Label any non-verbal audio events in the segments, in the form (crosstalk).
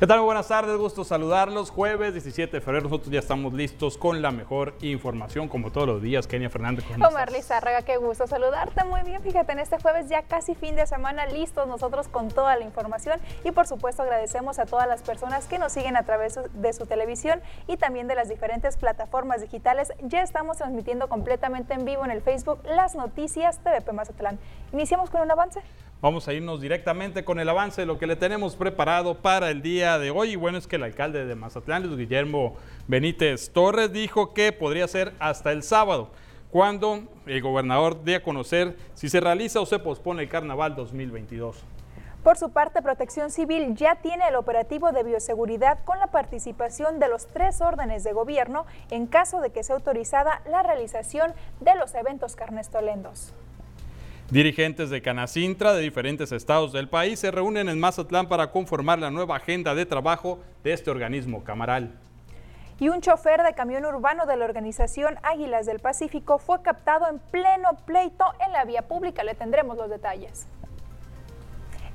¿Qué tal? Buenas tardes, gusto saludarlos. Jueves 17 de febrero, nosotros ya estamos listos con la mejor información, como todos los días. Kenia Fernández, ¿cómo Omar Lizárraga, qué gusto saludarte. Muy bien, fíjate, en este jueves ya casi fin de semana, listos nosotros con toda la información. Y por supuesto, agradecemos a todas las personas que nos siguen a través de su televisión y también de las diferentes plataformas digitales. Ya estamos transmitiendo completamente en vivo en el Facebook las noticias TVP Mazatlán. Iniciamos con un avance. Vamos a irnos directamente con el avance de lo que le tenemos preparado para el día de hoy. Y bueno, es que el alcalde de Mazatlán, Guillermo Benítez Torres, dijo que podría ser hasta el sábado, cuando el gobernador dé a conocer si se realiza o se pospone el carnaval 2022. Por su parte, Protección Civil ya tiene el operativo de bioseguridad con la participación de los tres órdenes de gobierno en caso de que sea autorizada la realización de los eventos carnestolendos. Dirigentes de Canacintra de diferentes estados del país se reúnen en Mazatlán para conformar la nueva agenda de trabajo de este organismo camaral. Y un chofer de camión urbano de la organización Águilas del Pacífico fue captado en pleno pleito en la vía pública. Le tendremos los detalles.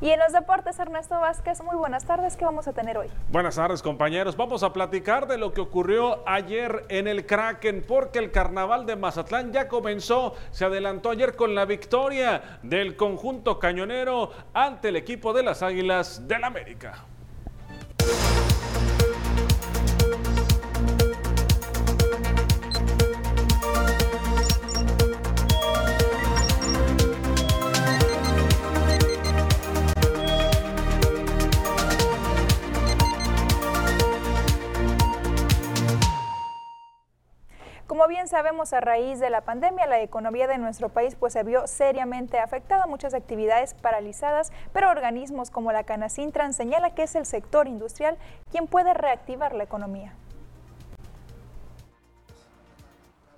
Y en los deportes, Ernesto Vázquez, muy buenas tardes. ¿Qué vamos a tener hoy? Buenas tardes, compañeros. Vamos a platicar de lo que ocurrió ayer en el Kraken, porque el carnaval de Mazatlán ya comenzó. Se adelantó ayer con la victoria del conjunto cañonero ante el equipo de las Águilas del América. Como bien sabemos, a raíz de la pandemia, la economía de nuestro país pues, se vio seriamente afectada, muchas actividades paralizadas, pero organismos como la Canacintran señala que es el sector industrial quien puede reactivar la economía.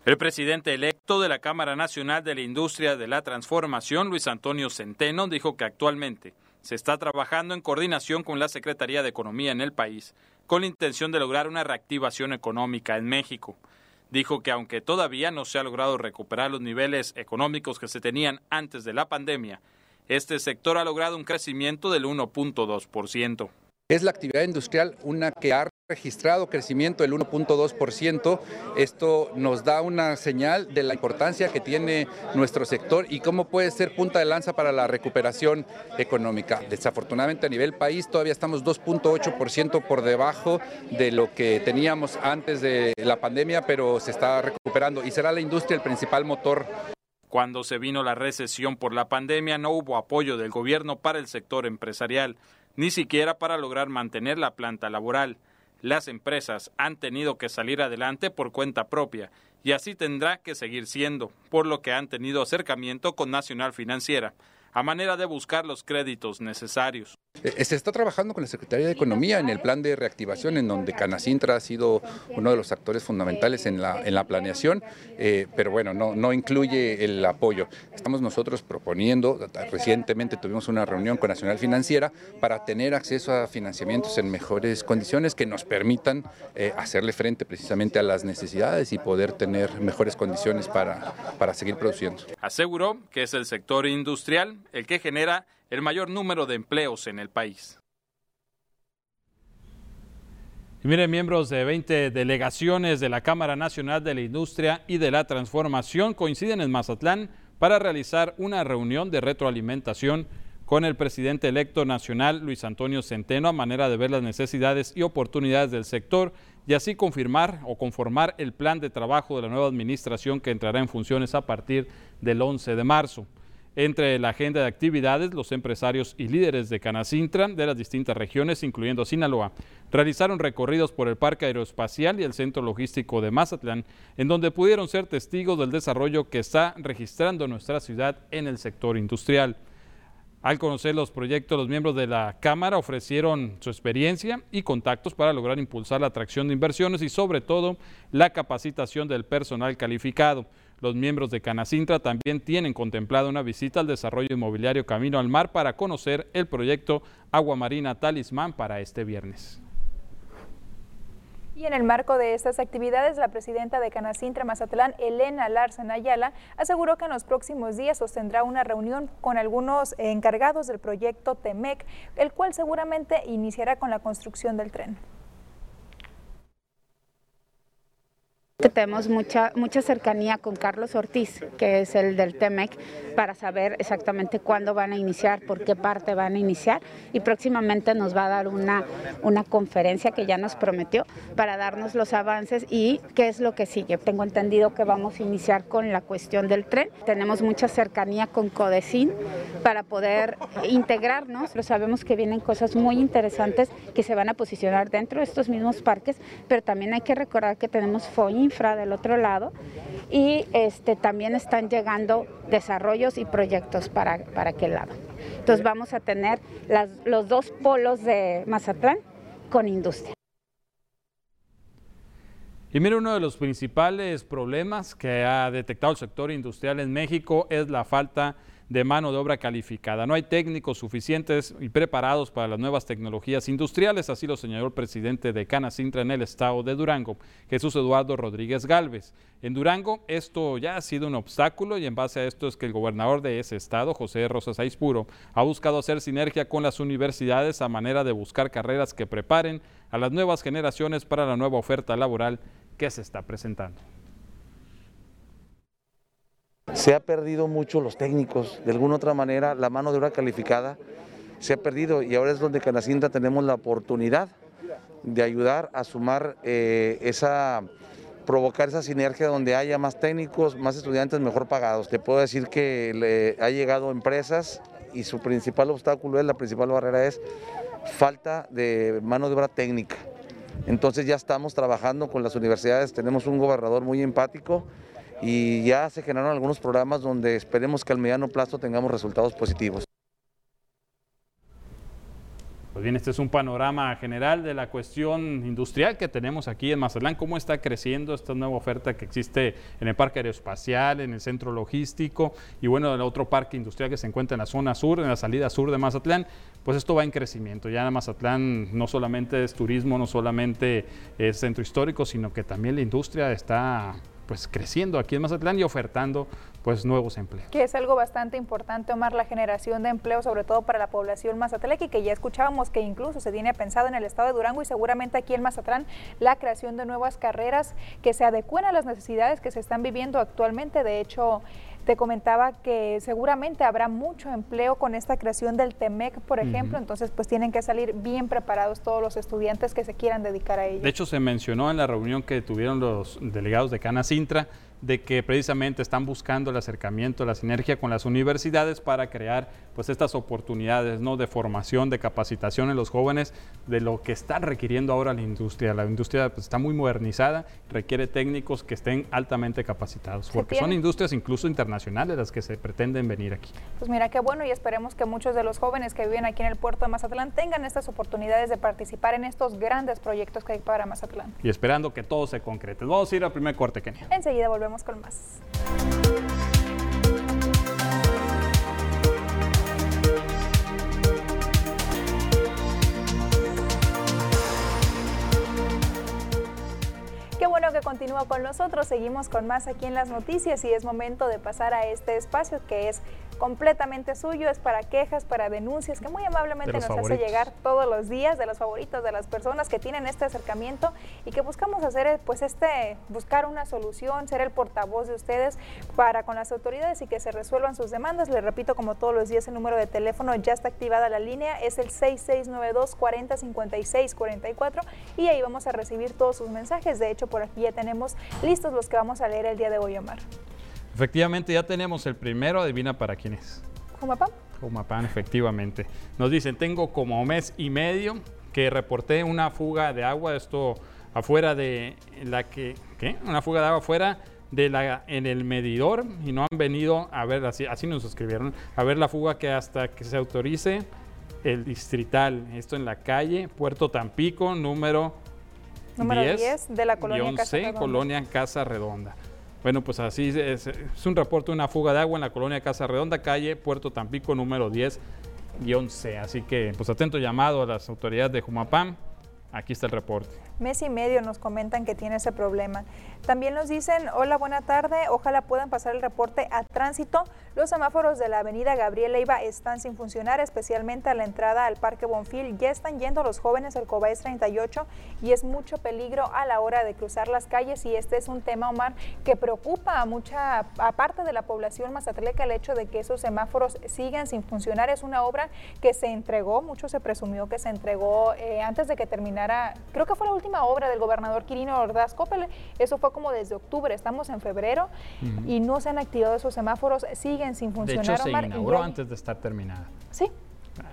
El presidente electo de la Cámara Nacional de la Industria de la Transformación, Luis Antonio Centeno, dijo que actualmente se está trabajando en coordinación con la Secretaría de Economía en el país con la intención de lograr una reactivación económica en México dijo que aunque todavía no se ha logrado recuperar los niveles económicos que se tenían antes de la pandemia, este sector ha logrado un crecimiento del 1.2%. Es la actividad industrial una que ha registrado crecimiento del 1.2%. Esto nos da una señal de la importancia que tiene nuestro sector y cómo puede ser punta de lanza para la recuperación económica. Desafortunadamente a nivel país todavía estamos 2.8% por debajo de lo que teníamos antes de la pandemia, pero se está recuperando y será la industria el principal motor cuando se vino la recesión por la pandemia no hubo apoyo del gobierno para el sector empresarial ni siquiera para lograr mantener la planta laboral. Las empresas han tenido que salir adelante por cuenta propia y así tendrá que seguir siendo, por lo que han tenido acercamiento con Nacional Financiera, a manera de buscar los créditos necesarios. Eh, se está trabajando con la Secretaría de Economía en el plan de reactivación, en donde Canacintra ha sido uno de los actores fundamentales en la, en la planeación, eh, pero bueno, no, no incluye el apoyo. Estamos nosotros proponiendo, recientemente tuvimos una reunión con Nacional Financiera para tener acceso a financiamientos en mejores condiciones que nos permitan eh, hacerle frente precisamente a las necesidades y poder tener mejores condiciones para, para seguir produciendo. Aseguró que es el sector industrial el que genera el mayor número de empleos en el país. Miren, miembros de 20 delegaciones de la Cámara Nacional de la Industria y de la Transformación coinciden en Mazatlán para realizar una reunión de retroalimentación con el presidente electo nacional Luis Antonio Centeno a manera de ver las necesidades y oportunidades del sector y así confirmar o conformar el plan de trabajo de la nueva administración que entrará en funciones a partir del 11 de marzo. Entre la agenda de actividades, los empresarios y líderes de Canacintra de las distintas regiones, incluyendo Sinaloa, realizaron recorridos por el Parque Aeroespacial y el Centro Logístico de Mazatlán, en donde pudieron ser testigos del desarrollo que está registrando nuestra ciudad en el sector industrial. Al conocer los proyectos, los miembros de la Cámara ofrecieron su experiencia y contactos para lograr impulsar la atracción de inversiones y sobre todo la capacitación del personal calificado. Los miembros de Canacintra también tienen contemplado una visita al desarrollo inmobiliario Camino al Mar para conocer el proyecto Agua Marina Talismán para este viernes. Y en el marco de estas actividades, la presidenta de Canacintra Mazatlán, Elena Larsen Ayala, aseguró que en los próximos días sostendrá una reunión con algunos encargados del proyecto TEMEC, el cual seguramente iniciará con la construcción del tren. Tenemos mucha, mucha cercanía con Carlos Ortiz, que es el del TEMEC, para saber exactamente cuándo van a iniciar, por qué parte van a iniciar y próximamente nos va a dar una, una conferencia que ya nos prometió para darnos los avances y qué es lo que sigue. Tengo entendido que vamos a iniciar con la cuestión del tren. Tenemos mucha cercanía con Codecin para poder integrarnos, pero sabemos que vienen cosas muy interesantes que se van a posicionar dentro de estos mismos parques, pero también hay que recordar que tenemos FOI infra del otro lado y este, también están llegando desarrollos y proyectos para, para aquel lado. Entonces vamos a tener los dos polos de Mazatlán con industria. Y mire, uno de los principales problemas que ha detectado el sector industrial en México es la falta de de mano de obra calificada. No hay técnicos suficientes y preparados para las nuevas tecnologías industriales, así lo señaló el presidente de Canacintra en el estado de Durango, Jesús Eduardo Rodríguez Galvez. En Durango esto ya ha sido un obstáculo y en base a esto es que el gobernador de ese estado, José Rosas Aispuro, ha buscado hacer sinergia con las universidades a manera de buscar carreras que preparen a las nuevas generaciones para la nueva oferta laboral que se está presentando. Se ha perdido mucho los técnicos, de alguna otra manera la mano de obra calificada se ha perdido y ahora es donde Canacintra tenemos la oportunidad de ayudar a sumar eh, esa provocar esa sinergia donde haya más técnicos, más estudiantes mejor pagados. Te puedo decir que ha llegado empresas y su principal obstáculo es, la principal barrera es falta de mano de obra técnica. Entonces ya estamos trabajando con las universidades, tenemos un gobernador muy empático y ya se generaron algunos programas donde esperemos que al mediano plazo tengamos resultados positivos. Pues bien, este es un panorama general de la cuestión industrial que tenemos aquí en Mazatlán, cómo está creciendo esta nueva oferta que existe en el parque aeroespacial, en el centro logístico y bueno, el otro parque industrial que se encuentra en la zona sur, en la salida sur de Mazatlán, pues esto va en crecimiento. Ya Mazatlán no solamente es turismo, no solamente es centro histórico, sino que también la industria está pues creciendo aquí en Mazatlán y ofertando pues nuevos empleos. Que es algo bastante importante, Omar, la generación de empleo, sobre todo para la población mazatleca, y que ya escuchábamos que incluso se tiene pensado en el estado de Durango y seguramente aquí en Mazatlán la creación de nuevas carreras que se adecuen a las necesidades que se están viviendo actualmente. De hecho, te comentaba que seguramente habrá mucho empleo con esta creación del TEMEC, por ejemplo, entonces pues tienen que salir bien preparados todos los estudiantes que se quieran dedicar a ello. De hecho, se mencionó en la reunión que tuvieron los delegados de Cana Sintra de que precisamente están buscando el acercamiento, la sinergia con las universidades para crear pues estas oportunidades ¿no? de formación, de capacitación en los jóvenes, de lo que está requiriendo ahora la industria. La industria pues, está muy modernizada, requiere técnicos que estén altamente capacitados, porque son industrias incluso internacionales las que se pretenden venir aquí. Pues mira qué bueno y esperemos que muchos de los jóvenes que viven aquí en el puerto de Mazatlán tengan estas oportunidades de participar en estos grandes proyectos que hay para Mazatlán. Y esperando que todo se concrete. Vamos a ir al primer corte, Kenia. Enseguida volvemos con más. Qué bueno que continúa con nosotros. Seguimos con más aquí en las noticias y es momento de pasar a este espacio que es completamente suyo, es para quejas, para denuncias, que muy amablemente nos hace llegar todos los días de los favoritos de las personas que tienen este acercamiento y que buscamos hacer pues este, buscar una solución, ser el portavoz de ustedes para con las autoridades y que se resuelvan sus demandas. Les repito, como todos los días, el número de teléfono ya está activada la línea, es el 6692 40 56 44 y ahí vamos a recibir todos sus mensajes. De hecho, por aquí ya tenemos listos los que vamos a leer el día de hoy, Omar. Efectivamente, ya tenemos el primero. Adivina para quién es. Jumapán. Jumapán, efectivamente. Nos dicen, tengo como mes y medio que reporté una fuga de agua, esto afuera de la que, ¿qué? Una fuga de agua afuera de la, en el medidor y no han venido a ver, así, así nos escribieron, a ver la fuga que hasta que se autorice el distrital, esto en la calle Puerto Tampico, número, número 10, de la colonia Casa Redonda. Colonia Casa Redonda. Bueno, pues así es, es, un reporte de una fuga de agua en la colonia Casa Redonda, calle Puerto Tampico, número 10-C. Así que, pues atento llamado a las autoridades de Jumapam. Aquí está el reporte. Mes y medio nos comentan que tiene ese problema. También nos dicen, hola, buena tarde, ojalá puedan pasar el reporte a tránsito. Los semáforos de la avenida Gabriel Leiva están sin funcionar, especialmente a la entrada al Parque Bonfil. Ya están yendo los jóvenes al Cobaes 38 y es mucho peligro a la hora de cruzar las calles y este es un tema, Omar, que preocupa a mucha, aparte de la población mazatleca, el hecho de que esos semáforos sigan sin funcionar. Es una obra que se entregó, mucho se presumió que se entregó eh, antes de que terminara, creo que fue la última obra del gobernador Quirino Ordaz Coppel. Eso fue como desde octubre, estamos en febrero y no se han activado esos semáforos, siguen sin funcionar. De hecho, se inauguró antes de estar terminada. Sí.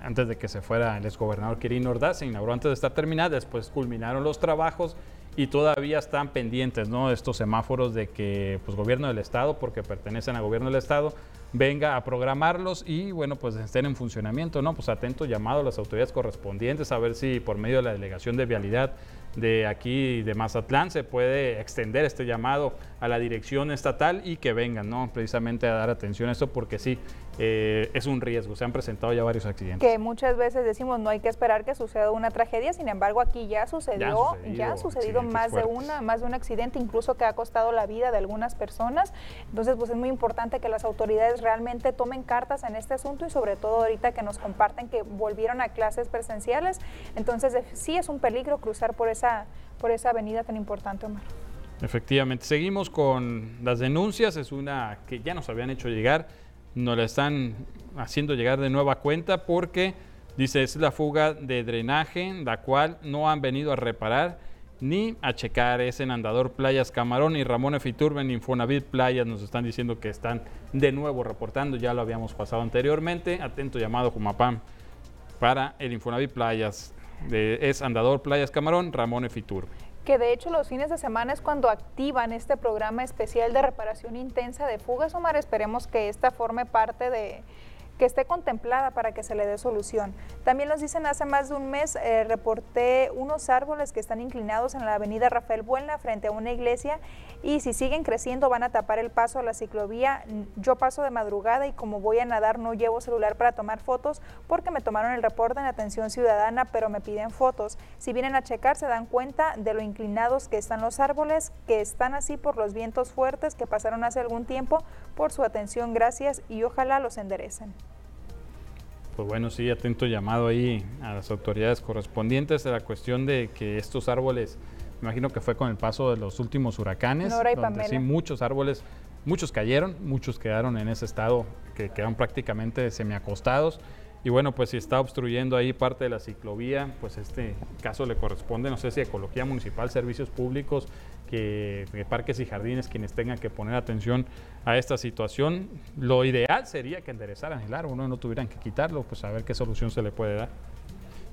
Antes de que se fuera el exgobernador Quirino Ordaz, se inauguró antes de estar terminada, después culminaron los trabajos y todavía están pendientes ¿no? estos semáforos de que pues gobierno del estado, porque pertenecen al gobierno del estado, venga a programarlos y bueno, pues estén en funcionamiento, ¿no? Pues atento llamado a las autoridades correspondientes a ver si por medio de la delegación de vialidad de aquí de Mazatlán se puede extender este llamado a la dirección estatal y que vengan, ¿no? Precisamente a dar atención a esto porque sí, eh, es un riesgo. Se han presentado ya varios accidentes. Que muchas veces decimos no hay que esperar que suceda una tragedia, sin embargo aquí ya sucedió, ya, ha sucedido más de una, más de un accidente, incluso que ha costado la vida de algunas personas. Entonces, pues es muy importante que las autoridades realmente tomen cartas en este asunto y sobre todo ahorita que nos comparten que volvieron a clases presenciales. Entonces, sí es un peligro cruzar por esa, por esa avenida tan importante, Omar. Efectivamente, seguimos con las denuncias, es una que ya nos habían hecho llegar nos la están haciendo llegar de nueva cuenta porque dice es la fuga de drenaje, la cual no han venido a reparar ni a checar. Es en Andador Playas Camarón y Ramón Efiturbe en Infonavit Playas nos están diciendo que están de nuevo reportando, ya lo habíamos pasado anteriormente. Atento llamado Jumapam para el Infonavit Playas. Es Andador Playas Camarón, Ramón Efiturbe que de hecho los fines de semana es cuando activan este programa especial de reparación intensa de fugas, Omar. Esperemos que esta forme parte de, que esté contemplada para que se le dé solución. También nos dicen hace más de un mes eh, reporté unos árboles que están inclinados en la avenida Rafael Buena frente a una iglesia y si siguen creciendo van a tapar el paso a la ciclovía. Yo paso de madrugada y como voy a nadar no llevo celular para tomar fotos porque me tomaron el reporte en atención ciudadana pero me piden fotos. Si vienen a checar se dan cuenta de lo inclinados que están los árboles que están así por los vientos fuertes que pasaron hace algún tiempo. Por su atención, gracias y ojalá los enderecen. Pues bueno, sí, atento llamado ahí a las autoridades correspondientes de la cuestión de que estos árboles, me imagino que fue con el paso de los últimos huracanes, donde sí muchos árboles, muchos cayeron, muchos quedaron en ese estado que quedaron prácticamente semiacostados. Y bueno, pues si está obstruyendo ahí parte de la ciclovía, pues este caso le corresponde, no sé si Ecología Municipal, Servicios Públicos, que, Parques y Jardines quienes tengan que poner atención a esta situación. Lo ideal sería que enderezaran el árbol, ¿no? no tuvieran que quitarlo, pues a ver qué solución se le puede dar.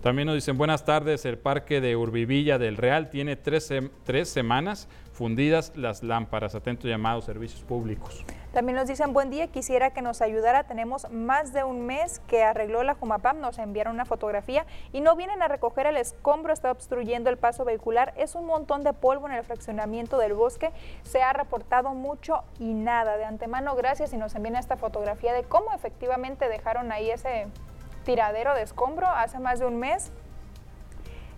También nos dicen, buenas tardes, el parque de Urbivilla del Real tiene tres, tres semanas fundidas las lámparas. Atento llamado, servicios públicos. También nos dicen, buen día, quisiera que nos ayudara. Tenemos más de un mes que arregló la Jumapam, nos enviaron una fotografía y no vienen a recoger el escombro, está obstruyendo el paso vehicular. Es un montón de polvo en el fraccionamiento del bosque. Se ha reportado mucho y nada. De antemano, gracias y nos envían esta fotografía de cómo efectivamente dejaron ahí ese tiradero de escombro hace más de un mes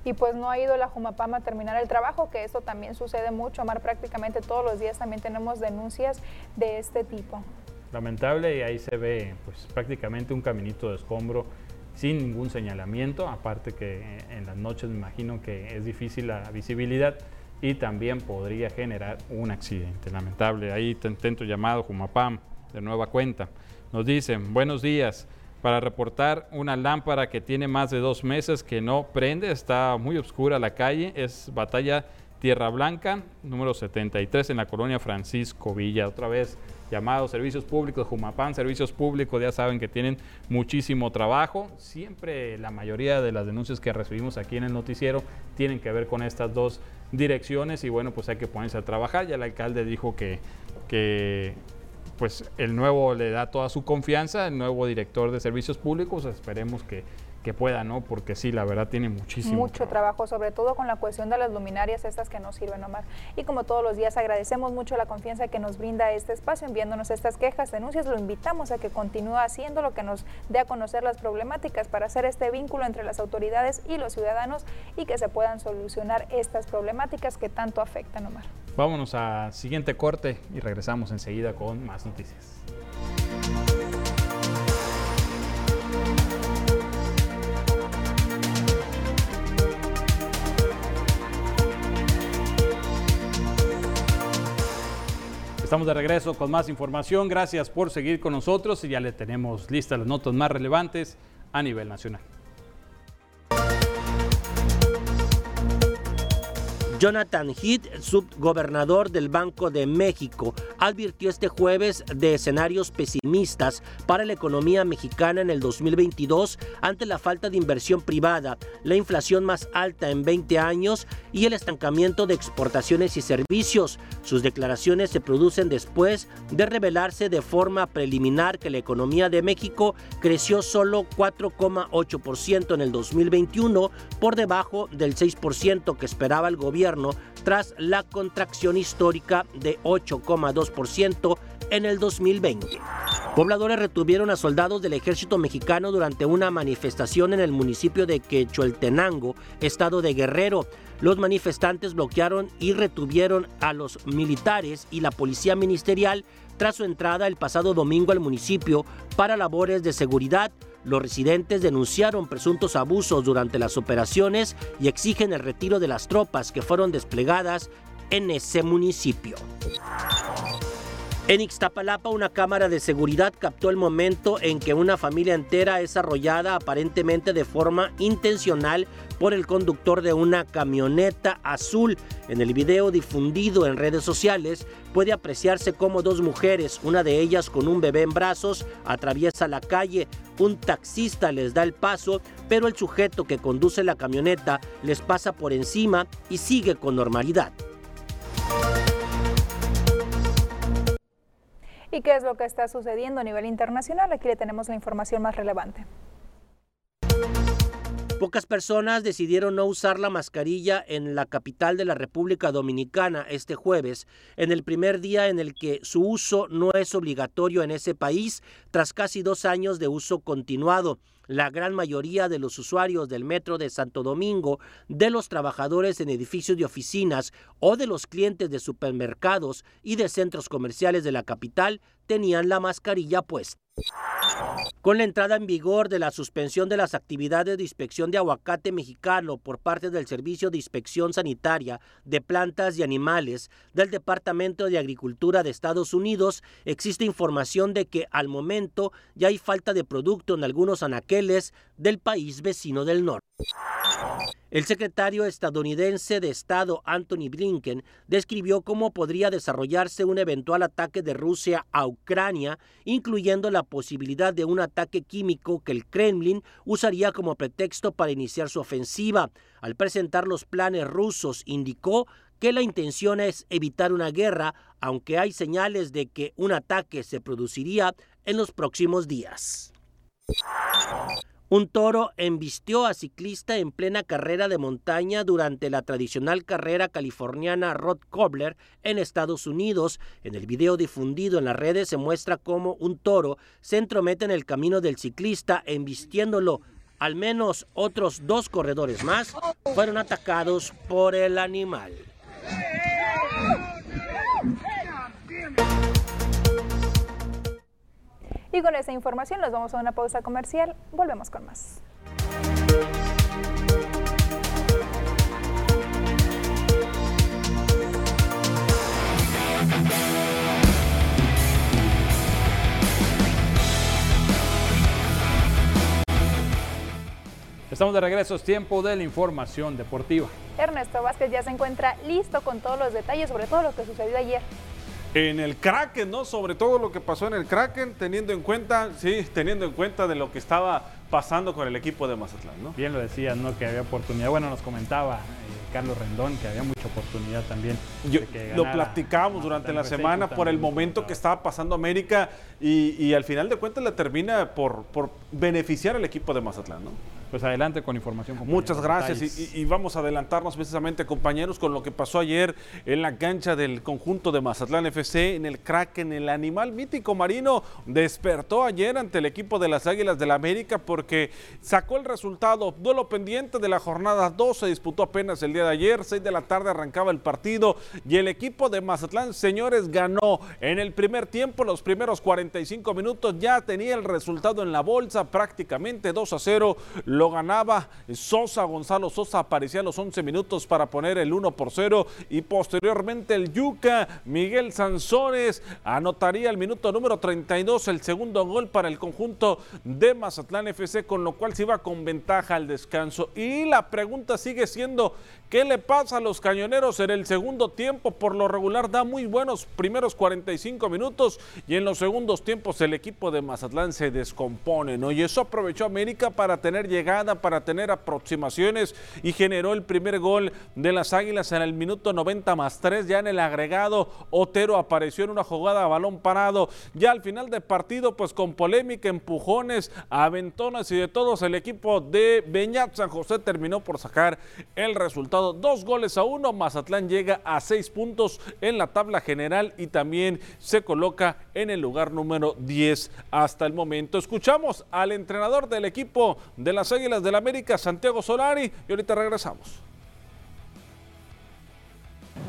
y pues no ha ido la Jumapama a terminar el trabajo, que eso también sucede mucho, Amar, prácticamente todos los días también tenemos denuncias de este tipo. Lamentable y ahí se ve pues prácticamente un caminito de escombro sin ningún señalamiento, aparte que en las noches me imagino que es difícil la visibilidad y también podría generar un accidente. Lamentable, ahí te intento llamado Jumapam de nueva cuenta. Nos dicen, buenos días, para reportar una lámpara que tiene más de dos meses que no prende, está muy oscura la calle, es Batalla Tierra Blanca, número 73 en la colonia Francisco Villa. Otra vez llamado Servicios Públicos, Jumapán, Servicios Públicos, ya saben que tienen muchísimo trabajo. Siempre la mayoría de las denuncias que recibimos aquí en el noticiero tienen que ver con estas dos direcciones y bueno, pues hay que ponerse a trabajar. Ya el alcalde dijo que, que pues el nuevo le da toda su confianza, el nuevo director de servicios públicos, esperemos que, que pueda, ¿no? Porque sí, la verdad tiene muchísimo. Mucho trabajo. sobre todo con la cuestión de las luminarias estas que nos sirven, Omar. Y como todos los días agradecemos mucho la confianza que nos brinda este espacio, enviándonos estas quejas, denuncias, lo invitamos a que continúe haciendo lo que nos dé a conocer las problemáticas para hacer este vínculo entre las autoridades y los ciudadanos y que se puedan solucionar estas problemáticas que tanto afectan, Omar. Vámonos a siguiente corte y regresamos enseguida con más noticias. Estamos de regreso con más información. Gracias por seguir con nosotros y ya le tenemos listas las notas más relevantes a nivel nacional. Jonathan Heath, subgobernador del Banco de México, advirtió este jueves de escenarios pesimistas para la economía mexicana en el 2022 ante la falta de inversión privada, la inflación más alta en 20 años y el estancamiento de exportaciones y servicios. Sus declaraciones se producen después de revelarse de forma preliminar que la economía de México creció solo 4,8% en el 2021, por debajo del 6% que esperaba el gobierno tras la contracción histórica de 8,2% en el 2020. Pobladores retuvieron a soldados del ejército mexicano durante una manifestación en el municipio de Quechueltenango, estado de Guerrero. Los manifestantes bloquearon y retuvieron a los militares y la policía ministerial tras su entrada el pasado domingo al municipio para labores de seguridad los residentes denunciaron presuntos abusos durante las operaciones y exigen el retiro de las tropas que fueron desplegadas en ese municipio. En Ixtapalapa, una cámara de seguridad captó el momento en que una familia entera es arrollada aparentemente de forma intencional por el conductor de una camioneta azul. En el video difundido en redes sociales puede apreciarse cómo dos mujeres, una de ellas con un bebé en brazos, atraviesa la calle. Un taxista les da el paso, pero el sujeto que conduce la camioneta les pasa por encima y sigue con normalidad. ¿Y qué es lo que está sucediendo a nivel internacional? Aquí le tenemos la información más relevante. Pocas personas decidieron no usar la mascarilla en la capital de la República Dominicana este jueves, en el primer día en el que su uso no es obligatorio en ese país tras casi dos años de uso continuado. La gran mayoría de los usuarios del metro de Santo Domingo, de los trabajadores en edificios de oficinas o de los clientes de supermercados y de centros comerciales de la capital tenían la mascarilla puesta. Con la entrada en vigor de la suspensión de las actividades de inspección de aguacate mexicano por parte del Servicio de Inspección Sanitaria de Plantas y Animales del Departamento de Agricultura de Estados Unidos, existe información de que al momento ya hay falta de producto en algunos anaqueles del país vecino del norte. El secretario estadounidense de Estado Anthony Blinken describió cómo podría desarrollarse un eventual ataque de Rusia a Ucrania, incluyendo la posibilidad de un ataque químico que el Kremlin usaría como pretexto para iniciar su ofensiva. Al presentar los planes rusos, indicó que la intención es evitar una guerra, aunque hay señales de que un ataque se produciría en los próximos días. Un toro embistió a ciclista en plena carrera de montaña durante la tradicional carrera californiana Rod Cobbler en Estados Unidos. En el video difundido en las redes se muestra cómo un toro se entromete en el camino del ciclista embistiéndolo. Al menos otros dos corredores más fueron atacados por el animal. Y con esta información nos vamos a una pausa comercial. Volvemos con más. Estamos de regreso, es tiempo de la información deportiva. Ernesto Vázquez ya se encuentra listo con todos los detalles sobre todo lo que sucedió ayer en el Kraken, ¿no? Sobre todo lo que pasó en el Kraken, teniendo en cuenta, sí, teniendo en cuenta de lo que estaba pasando con el equipo de Mazatlán, ¿no? Bien lo decías, ¿no? Que había oportunidad. Bueno, nos comentaba eh, Carlos Rendón que había mucha oportunidad también. lo platicamos durante la semana por el momento que estaba pasando América y, al final de cuentas le termina por, por beneficiar al equipo de Mazatlán, ¿no? Pues adelante con información. Muchas gracias y, vamos a adelantarnos precisamente compañeros con lo que pasó ayer en la cancha del conjunto de Mazatlán FC en el Kraken. El animal mítico marino despertó ayer ante el equipo de las Águilas del la América porque sacó el resultado. Duelo pendiente de la jornada 2 se disputó apenas el día de ayer. 6 de la tarde arrancaba el partido y el equipo de Mazatlán, señores, ganó en el primer tiempo. Los primeros 45 minutos ya tenía el resultado en la bolsa prácticamente 2 a 0 lo ganaba Sosa, Gonzalo Sosa aparecía a los 11 minutos para poner el 1 por 0 y posteriormente el Yuca, Miguel Sanzones anotaría el minuto número 32 el segundo gol para el conjunto de Mazatlán FC, con lo cual se iba con ventaja al descanso. Y la pregunta sigue siendo, ¿qué le pasa a los cañoneros en el segundo tiempo? Por lo regular da muy buenos primeros 45 minutos y en los segundos tiempos el equipo de Mazatlán se descompone, ¿no? Y eso aprovechó América para tener llegada para tener aproximaciones y generó el primer gol de las Águilas en el minuto 90 más 3. Ya en el agregado, Otero apareció en una jugada a balón parado. Ya al final del partido, pues con polémica, empujones, aventonas y de todos, el equipo de Beñat San José terminó por sacar el resultado. Dos goles a uno. Mazatlán llega a seis puntos en la tabla general y también se coloca en el lugar número 10 hasta el momento. Escuchamos al entrenador del equipo de las Águilas del América, Santiago Solari, y ahorita regresamos.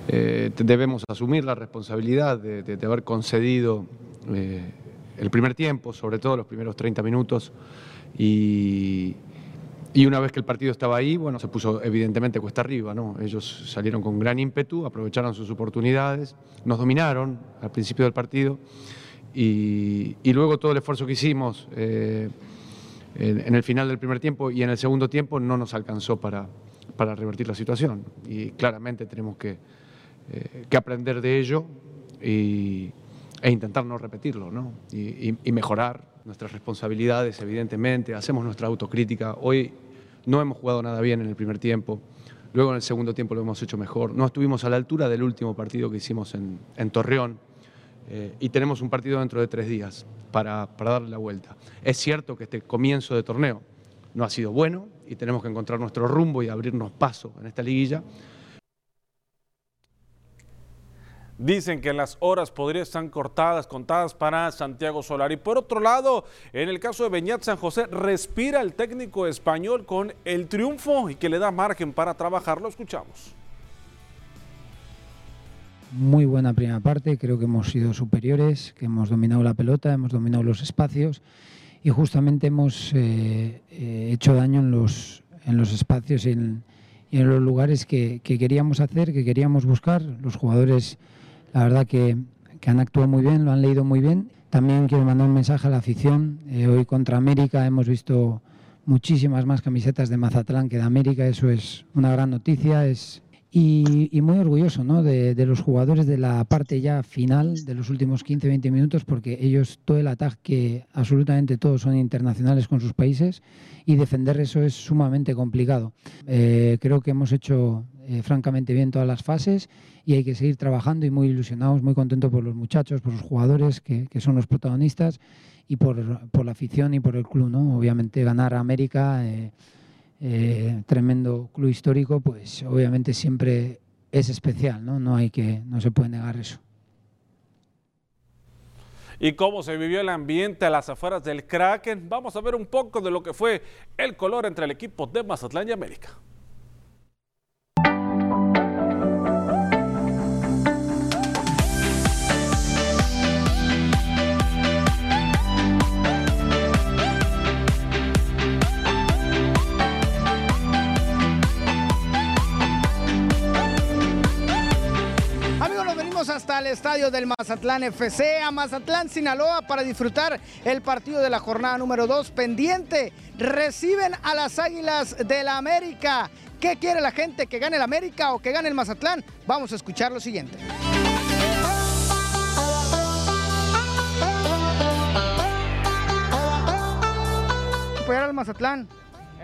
Eh, debemos asumir la responsabilidad de, haber concedido eh, el primer tiempo, sobre todo los primeros 30 minutos, y, una vez que el partido estaba ahí, bueno, se puso evidentemente cuesta arriba, ¿no? Ellos salieron con gran ímpetu, aprovecharon sus oportunidades, nos dominaron al principio del partido y, luego todo el esfuerzo que hicimos eh, en el final del primer tiempo y en el segundo tiempo no nos alcanzó para, para revertir la situación. Y claramente tenemos que, eh, que aprender de ello y, e intentar no repetirlo, ¿no? Y, mejorar nuestras responsabilidades, evidentemente. Hacemos nuestra autocrítica. Hoy no hemos jugado nada bien en el primer tiempo. Luego en el segundo tiempo lo hemos hecho mejor. No estuvimos a la altura del último partido que hicimos en Torreón. Eh, y tenemos un partido dentro de tres días para, para darle la vuelta. Es cierto que este comienzo de torneo no ha sido bueno y tenemos que encontrar nuestro rumbo y abrirnos paso en esta liguilla. Dicen que las horas podrían estar cortadas, contadas para Santiago Solari. Por otro lado, en el caso de Beñat San José, respira el técnico español con el triunfo y que le da margen para trabajar. Lo escuchamos muy buena primera parte, creo que hemos sido superiores, que hemos dominado la pelota, hemos dominado los espacios y justamente hemos eh, eh, hecho daño en los, en los espacios y en, los lugares que, queríamos hacer, que queríamos buscar. Los jugadores, la verdad que, han actuado muy bien, lo han leído muy bien. También quiero mandar un mensaje a la afición. Eh, hoy contra América hemos visto muchísimas más camisetas de Mazatlán que de América, eso es una gran noticia, es, y, muy orgulloso ¿no? de, los jugadores de la parte ya final de los últimos 15-20 minutos, porque ellos, todo el ataque, absolutamente todos son internacionales con sus países y defender eso es sumamente complicado. Eh, creo que hemos hecho eh, francamente bien todas las fases y hay que seguir trabajando y muy ilusionados, muy contentos por los muchachos, por los jugadores que, que son los protagonistas y por, por, la afición y por el club. ¿no? Obviamente ganar a América. Eh, eh, tremendo club histórico, pues obviamente siempre es especial, ¿no? No hay que, no se puede negar eso. Y cómo se vivió el ambiente a las afueras del Kraken, vamos a ver un poco de lo que fue el color entre el equipo de Mazatlán y América. Hasta el estadio del Mazatlán FC, a Mazatlán, Sinaloa, para disfrutar el partido de la jornada número 2 pendiente. Reciben a las Águilas del la América. ¿Qué quiere la gente? ¿Que gane el América o que gane el Mazatlán? Vamos a escuchar lo siguiente. apoyar al Mazatlán.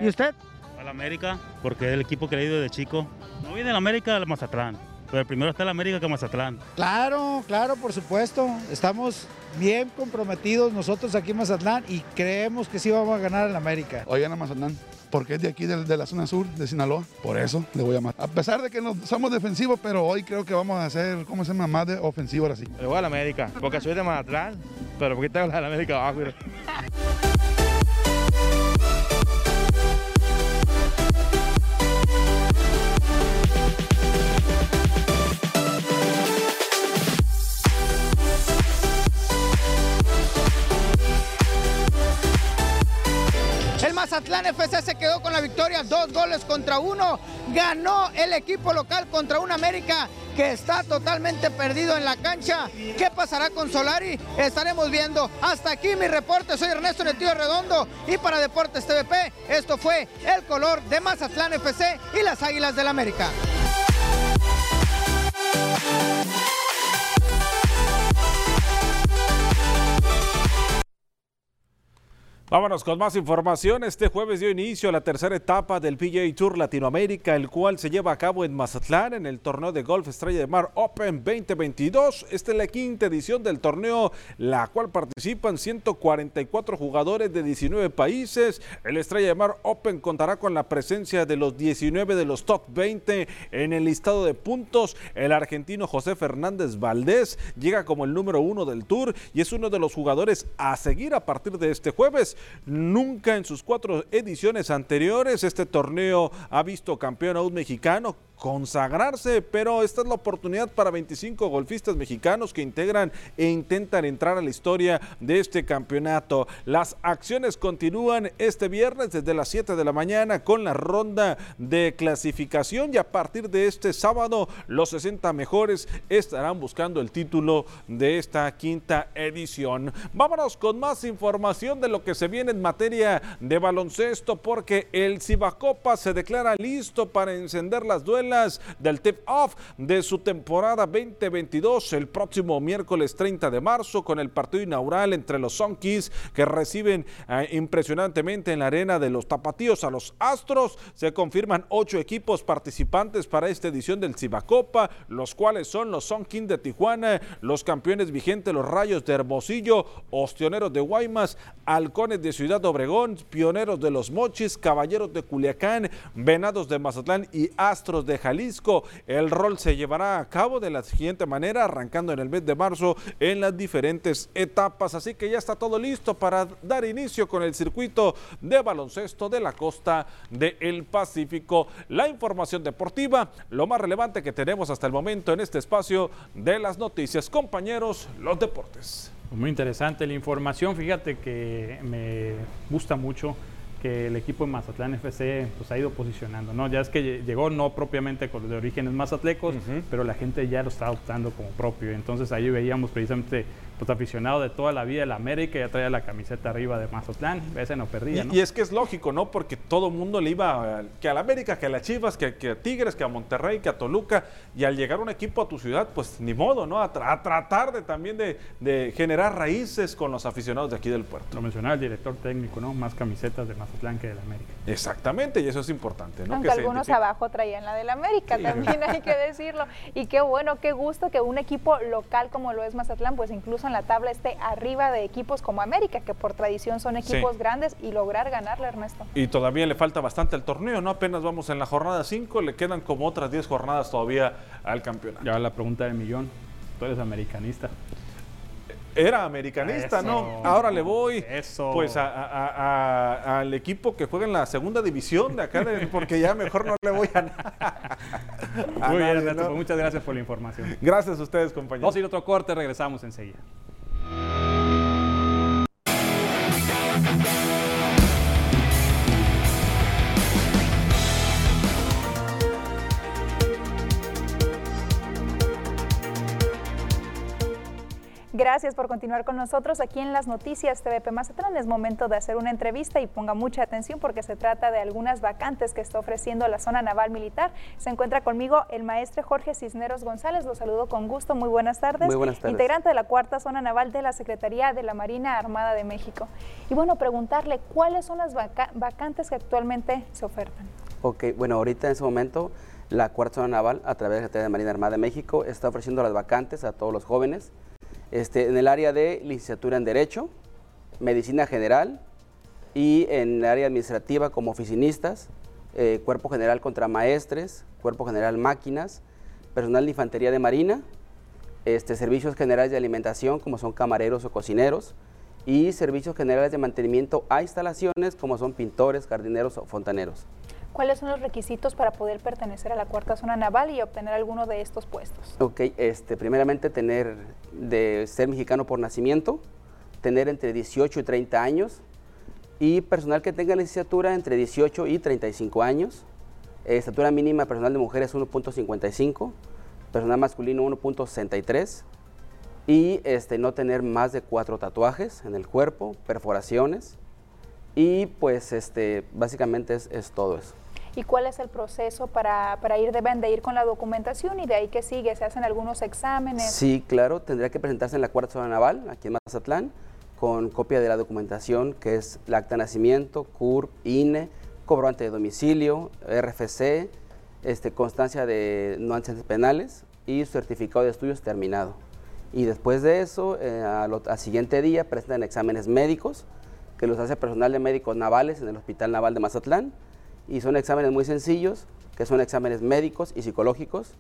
¿Y usted? Al América, porque es el equipo que he ido de chico. No viene el América, al Mazatlán. Pero primero está el América que Mazatlán. Claro, claro, por supuesto. Estamos bien comprometidos nosotros aquí en Mazatlán y creemos que sí vamos a ganar en América. Hoy gana Mazatlán porque es de aquí, de, la zona sur de Sinaloa. Por eso le voy a matar. A pesar de que no somos defensivos, pero hoy creo que vamos a hacer, ¿cómo se llama? Más de ofensivo ahora sí. Le voy a la América, porque soy de Mazatlán, pero porque tengo la América abajo. (laughs) Mazatlán FC se quedó con la victoria, dos goles contra uno. Ganó el equipo local contra un América que está totalmente perdido en la cancha. ¿Qué pasará con Solari? Estaremos viendo. Hasta aquí mi reporte. Soy Ernesto Netío Redondo y para Deportes TVP, esto fue el color de Mazatlán FC y las Águilas del América. Vámonos con más información. Este jueves dio inicio a la tercera etapa del PGA Tour Latinoamérica, el cual se lleva a cabo en Mazatlán en el torneo de golf Estrella de Mar Open 2022. Esta es la quinta edición del torneo, la cual participan 144 jugadores de 19 países. El Estrella de Mar Open contará con la presencia de los 19 de los top 20 en el listado de puntos. El argentino José Fernández Valdés llega como el número uno del Tour y es uno de los jugadores a seguir a partir de este jueves. Nunca en sus cuatro ediciones anteriores este torneo ha visto campeón a un mexicano consagrarse, pero esta es la oportunidad para 25 golfistas mexicanos que integran e intentan entrar a la historia de este campeonato. Las acciones continúan este viernes desde las 7 de la mañana con la ronda de clasificación y a partir de este sábado los 60 mejores estarán buscando el título de esta quinta edición. Vámonos con más información de lo que se viene en materia de baloncesto porque el Cibacopa se declara listo para encender las duelas del tip-off de su temporada 2022 el próximo miércoles 30 de marzo con el partido inaugural entre los Sonkis que reciben eh, impresionantemente en la arena de los Tapatíos a los Astros. Se confirman ocho equipos participantes para esta edición del Cibacopa, los cuales son los Sonkins de Tijuana, los campeones vigentes, los Rayos de Hermosillo, Ostioneros de Guaymas, Halcones de Ciudad Obregón, Pioneros de los Mochis, Caballeros de Culiacán, Venados de Mazatlán y Astros de Jalisco. El rol se llevará a cabo de la siguiente manera, arrancando en el mes de marzo en las diferentes etapas. Así que ya está todo listo para dar inicio con el circuito de baloncesto de la costa del Pacífico. La información deportiva, lo más relevante que tenemos hasta el momento en este espacio de las noticias. Compañeros, los deportes. Muy interesante la información. Fíjate que me gusta mucho que el equipo de Mazatlán FC pues, ha ido posicionando, ¿no? Ya es que llegó no propiamente con de orígenes mazatlecos, pero la gente ya lo está adoptando como propio. Entonces ahí veíamos precisamente pues aficionado de toda la vida del América, ya traía la camiseta arriba de Mazatlán, ese no perdía, y, es que es lógico, ¿no? Porque todo el mundo le iba que a la América, que a las Chivas, que, a Tigres, que a Monterrey, que a Toluca, y al llegar un equipo a tu ciudad, pues ni modo, ¿no? A, tratar de también de, generar raíces con los aficionados de aquí del puerto. Lo mencionaba el director técnico, ¿no? Más camisetas de Mazatlán que del América. Exactamente, y eso es importante, ¿no? Aunque algunos abajo traían la del América, también hay que decirlo. Y qué bueno, qué gusto que un equipo local como lo es Mazatlán, pues incluso en la tabla esté arriba de equipos como América, que por tradición son equipos grandes, y lograr ganarle, Ernesto. Y todavía le falta bastante el torneo, ¿no? Apenas vamos en la jornada 5, le quedan como otras 10 jornadas todavía al campeonato. Ya la pregunta del millón, tú eres americanista era americanista, ¿no? Ahora le voy pues al equipo que juega en la segunda división de acá, porque ya mejor no le voy a nada. (laughs) Muy bien, pues muchas gracias por la información. Gracias a ustedes, compañeros. Vamos a ir otro corte, regresamos enseguida. Gracias por continuar con nosotros aquí en las noticias TVP Mazatlán. Es momento de hacer una entrevista y ponga mucha atención porque se trata de algunas vacantes que está ofreciendo la zona naval militar. Se encuentra conmigo el maestre Jorge Cisneros González. Lo saludo con gusto. Muy buenas tardes. Muy buenas tardes. Integrante de la cuarta zona naval de la Secretaría de la Marina Armada de México. Y bueno, preguntarle cuáles son las vacantes que actualmente se ofertan. Ok, bueno, ahorita en ese momento la Cuarta Zona Naval, a través de la Secretaría de Marina Armada de México, está ofreciendo las vacantes a todos los jóvenes este, en el área de licenciatura en Derecho, Medicina General y en el área administrativa como oficinistas, eh, Cuerpo General contra Maestres, Cuerpo General Máquinas, personal de Infantería de Marina, este, servicios generales de alimentación como son camareros o cocineros y servicios generales de mantenimiento a instalaciones como son pintores, jardineros o fontaneros. ¿Cuáles son los requisitos para poder pertenecer a la cuarta zona naval y obtener alguno de estos puestos? Ok, este, primeramente tener de ser mexicano por nacimiento, tener entre 18 y 30 años y personal que tenga licenciatura entre 18 y 35 años. Estatura mínima personal de mujeres 1.55, personal masculino 1.63 y este, no tener más de cuatro tatuajes en el cuerpo, perforaciones y pues este, básicamente es, es todo eso. ¿Y cuál es el proceso para, para, ir? Deben de ir con la documentación y de ahí que sigue, se hacen algunos exámenes. Sí, claro, tendría que presentarse en la Cuarta Zona Naval, aquí en Mazatlán, con copia de la documentación que es el acta de nacimiento, CURP, INE, cobrante de domicilio, RFC, este, constancia de no antecedentes penales y certificado de estudios terminado. Y después de eso, eh, al, al siguiente día presentan exámenes médicos que los hace personal de médicos navales en el Hospital Naval de Mazatlán y son exámenes muy sencillos, que son exámenes médicos y psicológicos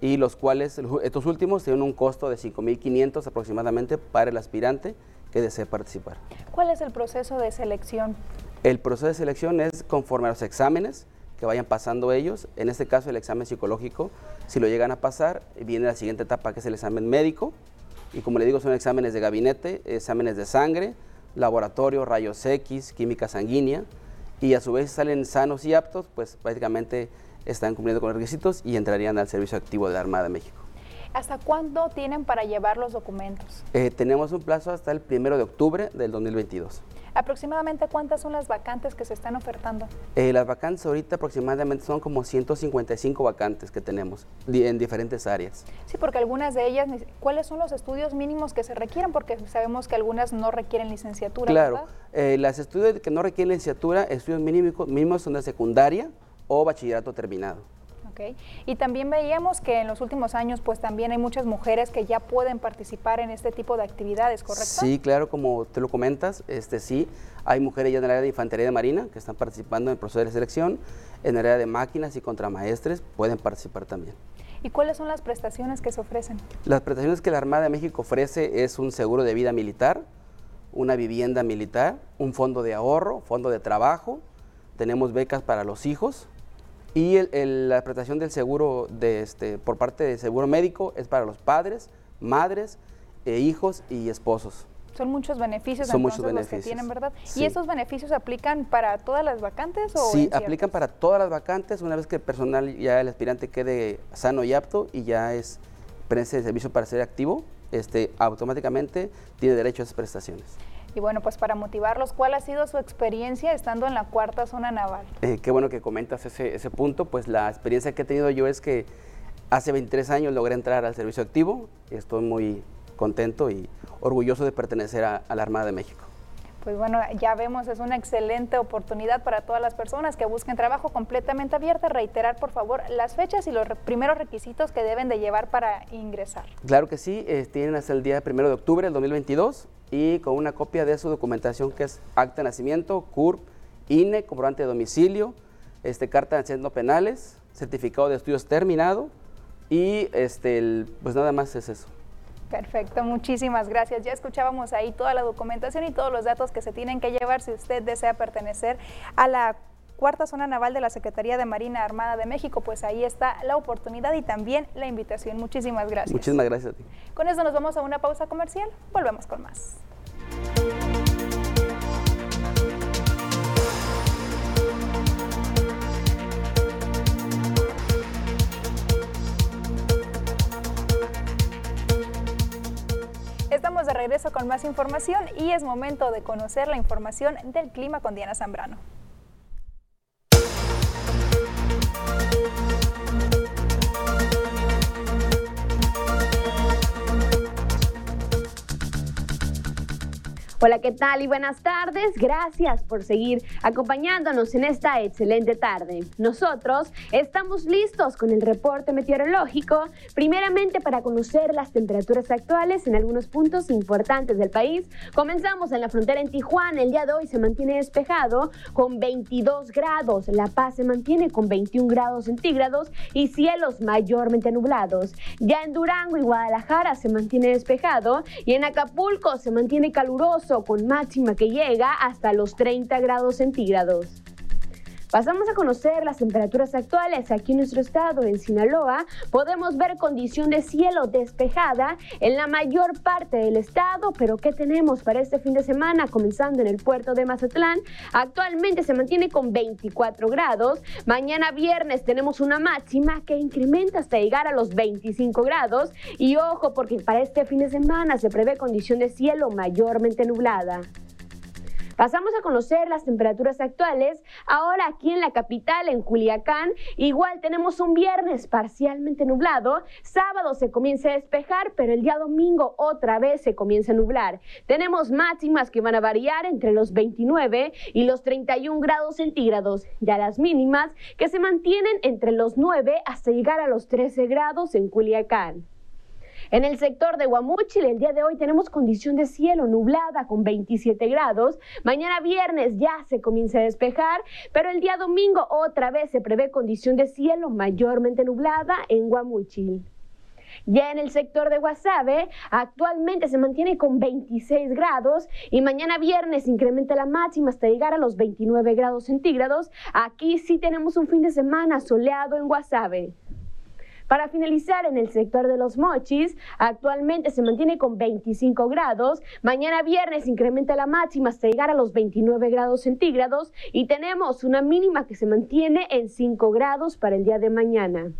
y los cuales estos últimos tienen un costo de 5.500 aproximadamente para el aspirante que desee participar. ¿Cuál es el proceso de selección? El proceso de selección es conforme a los exámenes que vayan pasando ellos. En este caso el examen psicológico, si lo llegan a pasar, viene la siguiente etapa que es el examen médico. Y como le digo, son exámenes de gabinete, exámenes de sangre, laboratorio, rayos X, química sanguínea. Y a su vez salen sanos y aptos, pues prácticamente están cumpliendo con los requisitos y entrarían al servicio activo de la Armada de México. ¿Hasta cuándo tienen para llevar los documentos? Eh, tenemos un plazo hasta el primero de octubre del 2022. ¿Aproximadamente cuántas son las vacantes que se están ofertando? Eh, las vacantes ahorita aproximadamente son como 155 vacantes que tenemos en diferentes áreas. Sí, porque algunas de ellas, ¿cuáles son los estudios mínimos que se requieren? Porque sabemos que algunas no requieren licenciatura. Claro, eh, las estudios que no requieren licenciatura, estudios mínimos, mínimos son de secundaria o bachillerato terminado. Okay. Y también veíamos que en los últimos años pues también hay muchas mujeres que ya pueden participar en este tipo de actividades, ¿correcto? Sí, claro, como te lo comentas, este sí, hay mujeres ya en el área de infantería de marina que están participando en el proceso de selección, en el área de máquinas y contramaestres pueden participar también. ¿Y cuáles son las prestaciones que se ofrecen? Las prestaciones que la Armada de México ofrece es un seguro de vida militar, una vivienda militar, un fondo de ahorro, fondo de trabajo, tenemos becas para los hijos, y el, el, la prestación del seguro de este, por parte del seguro médico es para los padres, madres, eh, hijos y esposos. Son muchos beneficios Son entonces muchos los beneficios. que tienen, ¿verdad? Sí. ¿Y esos beneficios aplican para todas las vacantes o Sí, aplican para todas las vacantes una vez que el personal, ya el aspirante quede sano y apto y ya es presta de servicio para ser activo, este, automáticamente tiene derecho a esas prestaciones. Y bueno, pues para motivarlos, ¿cuál ha sido su experiencia estando en la cuarta zona naval? Eh, qué bueno que comentas ese, punto, pues la experiencia que he tenido yo es que hace 23 años logré entrar al servicio activo, estoy muy contento y orgulloso de pertenecer a la Armada de México. Pues bueno, ya vemos, es una excelente oportunidad para todas las personas que busquen trabajo completamente abierta. Reiterar, por favor, las fechas y los primeros requisitos que deben de llevar para ingresar. Claro que sí, eh, tienen hasta el día 1 de octubre del 2022 y con una copia de su documentación que es acta de nacimiento, CURP, INE, comprobante de domicilio, este, carta de no penales, certificado de estudios terminado y este, pues nada más es eso. Perfecto, muchísimas gracias. Ya escuchábamos ahí toda la documentación y todos los datos que se tienen que llevar si usted desea pertenecer a la cuarta zona naval de la Secretaría de Marina Armada de México, pues ahí está la oportunidad y también la invitación. Muchísimas gracias. Muchísimas gracias a ti. Con eso nos vamos a una pausa comercial. Volvemos con más. Estamos de regreso con más información y es momento de conocer la información del clima con Diana Zambrano. Hola, ¿qué tal y buenas tardes? Gracias por seguir acompañándonos en esta excelente tarde. Nosotros estamos listos con el reporte meteorológico, primeramente para conocer las temperaturas actuales en algunos puntos importantes del país. Comenzamos en la frontera en Tijuana, el día de hoy se mantiene despejado con 22 grados, La Paz se mantiene con 21 grados centígrados y cielos mayormente nublados. Ya en Durango y Guadalajara se mantiene despejado y en Acapulco se mantiene caluroso con máxima que llega hasta los 30 grados centígrados. Pasamos a conocer las temperaturas actuales aquí en nuestro estado, en Sinaloa. Podemos ver condición de cielo despejada en la mayor parte del estado, pero ¿qué tenemos para este fin de semana? Comenzando en el puerto de Mazatlán, actualmente se mantiene con 24 grados. Mañana viernes tenemos una máxima que incrementa hasta llegar a los 25 grados. Y ojo, porque para este fin de semana se prevé condición de cielo mayormente nublada. Pasamos a conocer las temperaturas actuales. Ahora aquí en la capital, en Culiacán, igual tenemos un viernes parcialmente nublado. Sábado se comienza a despejar, pero el día domingo otra vez se comienza a nublar. Tenemos máximas que van a variar entre los 29 y los 31 grados centígrados. Ya las mínimas que se mantienen entre los 9 hasta llegar a los 13 grados en Culiacán. En el sector de Guamúchil, el día de hoy tenemos condición de cielo nublada con 27 grados. Mañana viernes ya se comienza a despejar, pero el día domingo otra vez se prevé condición de cielo mayormente nublada en Guamúchil. Ya en el sector de Guasave, actualmente se mantiene con 26 grados y mañana viernes incrementa la máxima hasta llegar a los 29 grados centígrados. Aquí sí tenemos un fin de semana soleado en Guasave. Para finalizar, en el sector de los mochis, actualmente se mantiene con 25 grados. Mañana viernes incrementa la máxima hasta llegar a los 29 grados centígrados y tenemos una mínima que se mantiene en 5 grados para el día de mañana.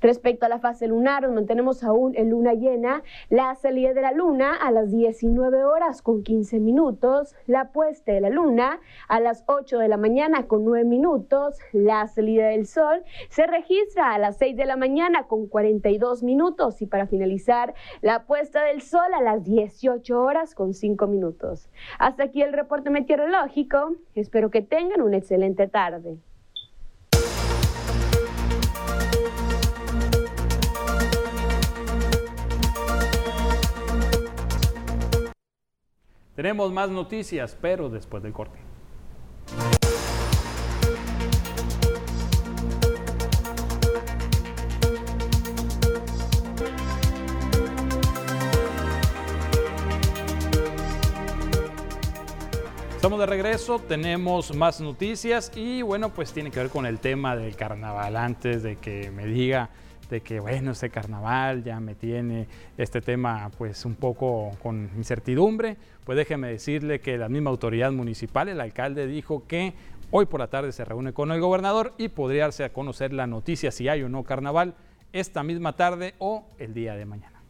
Respecto a la fase lunar, nos mantenemos aún en luna llena. La salida de la luna a las 19 horas con 15 minutos. La puesta de la luna a las 8 de la mañana con 9 minutos. La salida del sol se registra a las 6 de la mañana con 42 minutos. Y para finalizar, la puesta del sol a las 18 horas con 5 minutos. Hasta aquí el reporte meteorológico. Espero que tengan una excelente tarde. Tenemos más noticias, pero después del corte. Estamos de regreso, tenemos más noticias y bueno, pues tiene que ver con el tema del carnaval. Antes de que me diga de que bueno, este carnaval ya me tiene este tema pues un poco con incertidumbre, pues déjeme decirle que la misma autoridad municipal, el alcalde dijo que hoy por la tarde se reúne con el gobernador y podría darse a conocer la noticia si hay o no carnaval esta misma tarde o el día de mañana.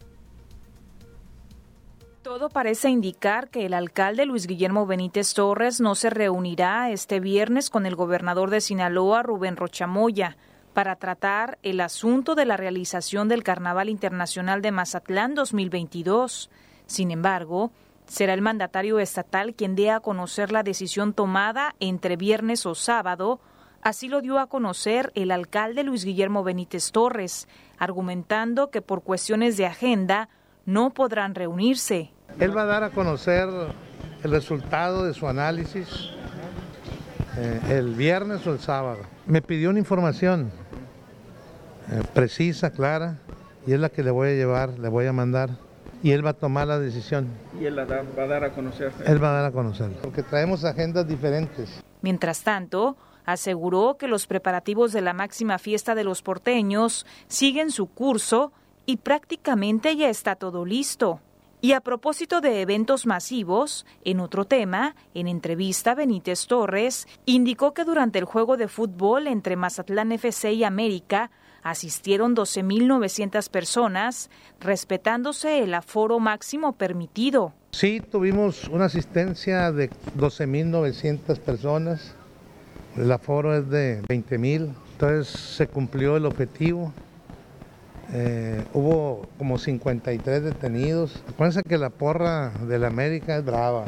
Todo parece indicar que el alcalde Luis Guillermo Benítez Torres no se reunirá este viernes con el gobernador de Sinaloa, Rubén Rochamoya para tratar el asunto de la realización del Carnaval Internacional de Mazatlán 2022. Sin embargo, será el mandatario estatal quien dé a conocer la decisión tomada entre viernes o sábado. Así lo dio a conocer el alcalde Luis Guillermo Benítez Torres, argumentando que por cuestiones de agenda no podrán reunirse. Él va a dar a conocer el resultado de su análisis eh, el viernes o el sábado. Me pidió una información eh, precisa, clara, y es la que le voy a llevar, le voy a mandar, y él va a tomar la decisión. ¿Y él la va a dar a conocer? Él va a dar a conocer, porque traemos agendas diferentes. Mientras tanto, aseguró que los preparativos de la máxima fiesta de los porteños siguen su curso y prácticamente ya está todo listo. Y a propósito de eventos masivos, en otro tema, en entrevista Benítez Torres indicó que durante el juego de fútbol entre Mazatlán FC y América asistieron 12.900 personas, respetándose el aforo máximo permitido. Sí, tuvimos una asistencia de 12.900 personas, el aforo es de 20.000, entonces se cumplió el objetivo. Eh, hubo como 53 detenidos. Acuérdense que la porra de la América es brava.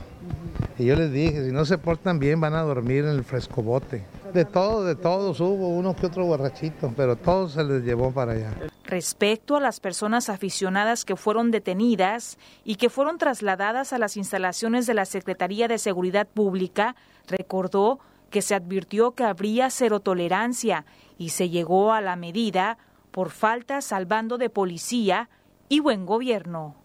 Y yo les dije, si no se portan bien van a dormir en el frescobote. De todo, de todos hubo uno que otro borrachito, pero todos se les llevó para allá. Respecto a las personas aficionadas que fueron detenidas y que fueron trasladadas a las instalaciones de la Secretaría de Seguridad Pública, recordó que se advirtió que habría cero tolerancia y se llegó a la medida por faltas al bando de policía y buen gobierno.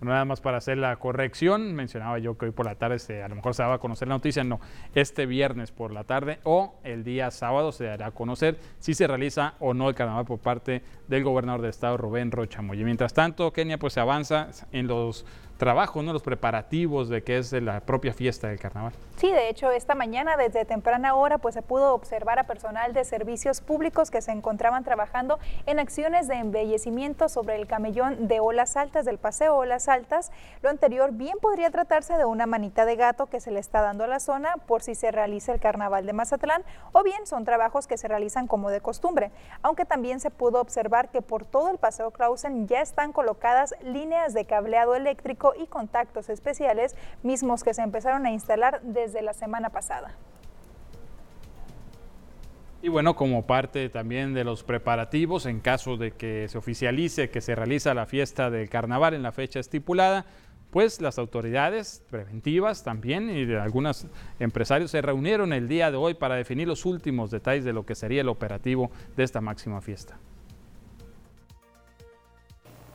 Nada más para hacer la corrección, mencionaba yo que hoy por la tarde se, a lo mejor se daba a conocer la noticia, no, este viernes por la tarde o el día sábado se dará a conocer si se realiza o no el carnaval por parte del gobernador del estado Rubén Rochamoy. Mientras tanto, Kenia pues se avanza en los trabajo, ¿no? los preparativos de que es la propia fiesta del carnaval. Sí, de hecho, esta mañana desde temprana hora pues se pudo observar a personal de servicios públicos que se encontraban trabajando en acciones de embellecimiento sobre el camellón de Olas Altas, del paseo Olas Altas. Lo anterior bien podría tratarse de una manita de gato que se le está dando a la zona por si se realiza el carnaval de Mazatlán o bien son trabajos que se realizan como de costumbre, aunque también se pudo observar que por todo el paseo Clausen ya están colocadas líneas de cableado eléctrico y contactos especiales, mismos que se empezaron a instalar desde la semana pasada. Y bueno, como parte también de los preparativos, en caso de que se oficialice que se realiza la fiesta del carnaval en la fecha estipulada, pues las autoridades preventivas también y de algunos empresarios se reunieron el día de hoy para definir los últimos detalles de lo que sería el operativo de esta máxima fiesta.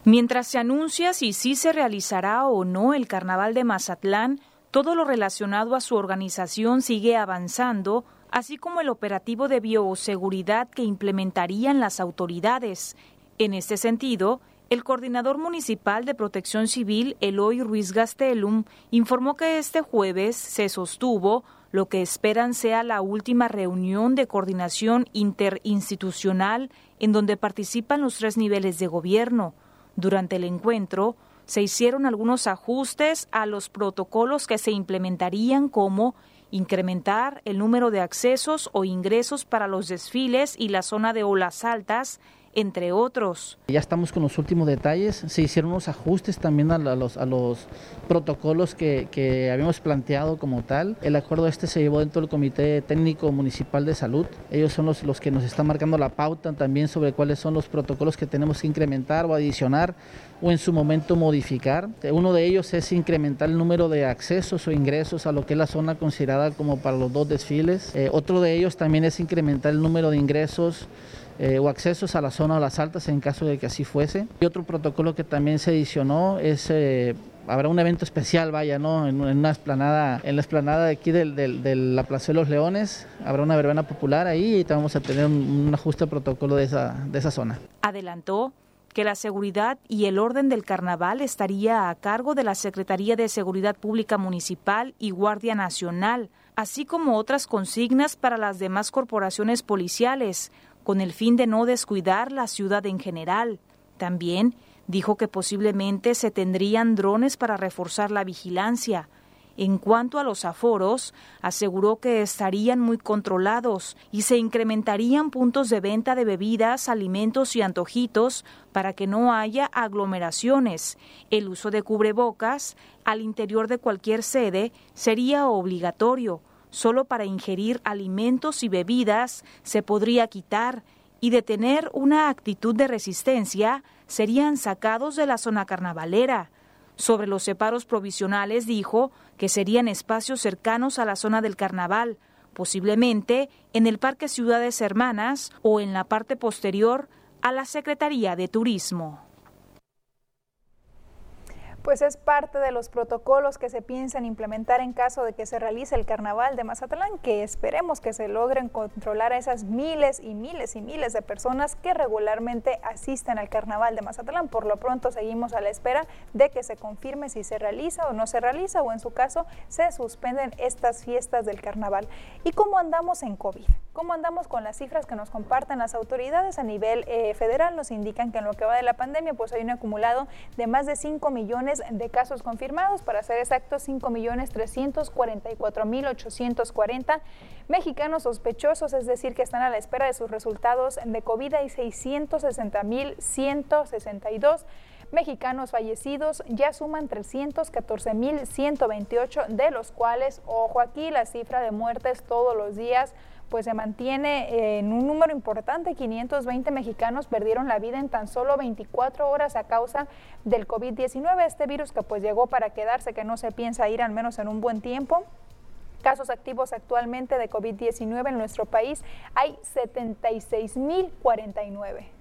Mientras se anuncia si sí se realizará o no el Carnaval de Mazatlán, todo lo relacionado a su organización sigue avanzando, así como el operativo de bioseguridad que implementarían las autoridades. En este sentido, el coordinador municipal de protección civil, Eloy Ruiz Gastelum, informó que este jueves se sostuvo lo que esperan sea la última reunión de coordinación interinstitucional en donde participan los tres niveles de gobierno. Durante el encuentro se hicieron algunos ajustes a los protocolos que se implementarían como incrementar el número de accesos o ingresos para los desfiles y la zona de olas altas, entre otros. Ya estamos con los últimos detalles, se hicieron unos ajustes también a los, a los protocolos que, que, habíamos planteado como tal. El acuerdo este se llevó dentro del Comité Técnico Municipal de Salud. Ellos son los, los que nos están marcando la pauta también sobre cuáles son los protocolos que tenemos que incrementar o adicionar o en su momento modificar. Uno de ellos es incrementar el número de accesos o ingresos a lo que es la zona considerada como para los dos desfiles. Eh, otro de ellos también es incrementar el número de ingresos eh, o accesos a la zona de las altas en caso de que así fuese. Y otro protocolo que también se adicionó es eh, habrá un evento especial, vaya, ¿no? En, una esplanada, en la esplanada de aquí de la Plaza de los Leones, habrá una verbena popular ahí y vamos a tener un, un ajuste protocolo de esa, de esa zona. Adelantó que la seguridad y el orden del carnaval estaría a cargo de la Secretaría de Seguridad Pública Municipal y Guardia Nacional, así como otras consignas para las demás corporaciones policiales, con el fin de no descuidar la ciudad en general. También dijo que posiblemente se tendrían drones para reforzar la vigilancia. En cuanto a los aforos, aseguró que estarían muy controlados y se incrementarían puntos de venta de bebidas, alimentos y antojitos para que no haya aglomeraciones. El uso de cubrebocas al interior de cualquier sede sería obligatorio. Solo para ingerir alimentos y bebidas se podría quitar y de tener una actitud de resistencia serían sacados de la zona carnavalera. Sobre los separos provisionales dijo que serían espacios cercanos a la zona del carnaval, posiblemente en el Parque Ciudades Hermanas o en la parte posterior a la Secretaría de Turismo pues es parte de los protocolos que se piensan implementar en caso de que se realice el carnaval de Mazatlán, que esperemos que se logren controlar a esas miles y miles y miles de personas que regularmente asisten al carnaval de Mazatlán. Por lo pronto seguimos a la espera de que se confirme si se realiza o no se realiza o en su caso se suspenden estas fiestas del carnaval. ¿Y cómo andamos en COVID? ¿Cómo andamos con las cifras que nos comparten las autoridades a nivel eh, federal? Nos indican que en lo que va de la pandemia, pues hay un acumulado de más de 5 millones de casos confirmados, para ser exactos, 5 millones 344 mil 840 mexicanos sospechosos, es decir, que están a la espera de sus resultados de COVID. Y 660 mil 162 mexicanos fallecidos. Ya suman 314.128, de los cuales, ojo aquí, la cifra de muertes todos los días pues se mantiene en un número importante. 520 mexicanos perdieron la vida en tan solo 24 horas a causa del COVID-19, este virus que pues llegó para quedarse, que no se piensa ir al menos en un buen tiempo. Casos activos actualmente de COVID-19 en nuestro país hay 76.049.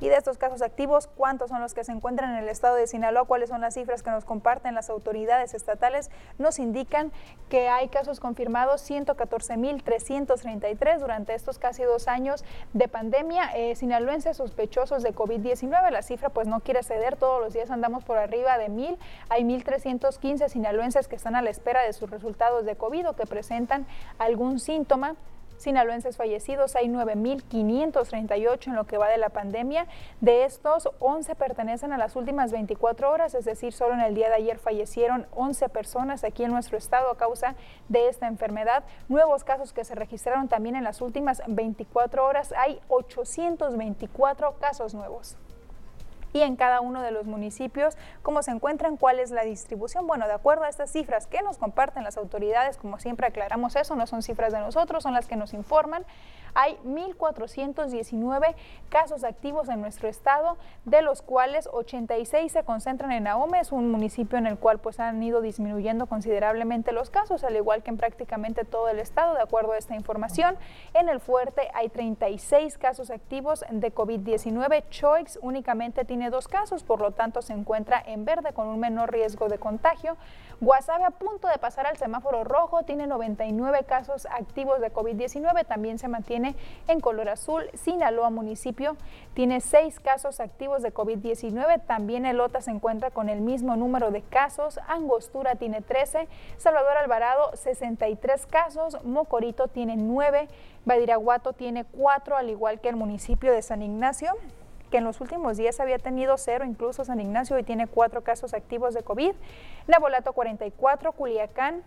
Y de estos casos activos, ¿cuántos son los que se encuentran en el estado de Sinaloa? ¿Cuáles son las cifras que nos comparten las autoridades estatales? Nos indican que hay casos confirmados 114.333 durante estos casi dos años de pandemia. Eh, sinaloenses sospechosos de COVID-19, la cifra pues no quiere ceder, todos los días andamos por arriba de mil. Hay 1.315 sinaloenses que están a la espera de sus resultados de COVID o que presentan algún síntoma sinaloenses fallecidos, hay 9.538 en lo que va de la pandemia. De estos, 11 pertenecen a las últimas 24 horas, es decir, solo en el día de ayer fallecieron 11 personas aquí en nuestro estado a causa de esta enfermedad. Nuevos casos que se registraron también en las últimas 24 horas, hay 824 casos nuevos en cada uno de los municipios, cómo se encuentran, cuál es la distribución. Bueno, de acuerdo a estas cifras que nos comparten las autoridades, como siempre aclaramos eso, no son cifras de nosotros, son las que nos informan, hay 1.419 casos activos en nuestro estado, de los cuales 86 se concentran en Ahome, un municipio en el cual pues han ido disminuyendo considerablemente los casos, al igual que en prácticamente todo el estado, de acuerdo a esta información. En el Fuerte hay 36 casos activos de COVID-19, Choix únicamente tiene dos casos, por lo tanto se encuentra en verde con un menor riesgo de contagio. Guasave a punto de pasar al semáforo rojo, tiene 99 casos activos de COVID-19, también se mantiene en color azul. Sinaloa municipio tiene 6 casos activos de COVID-19, también Elota se encuentra con el mismo número de casos, Angostura tiene 13, Salvador Alvarado 63 casos, Mocorito tiene 9, Badiraguato tiene 4, al igual que el municipio de San Ignacio que en los últimos días había tenido cero, incluso San Ignacio, y tiene cuatro casos activos de COVID. Nabolato 44, Culiacán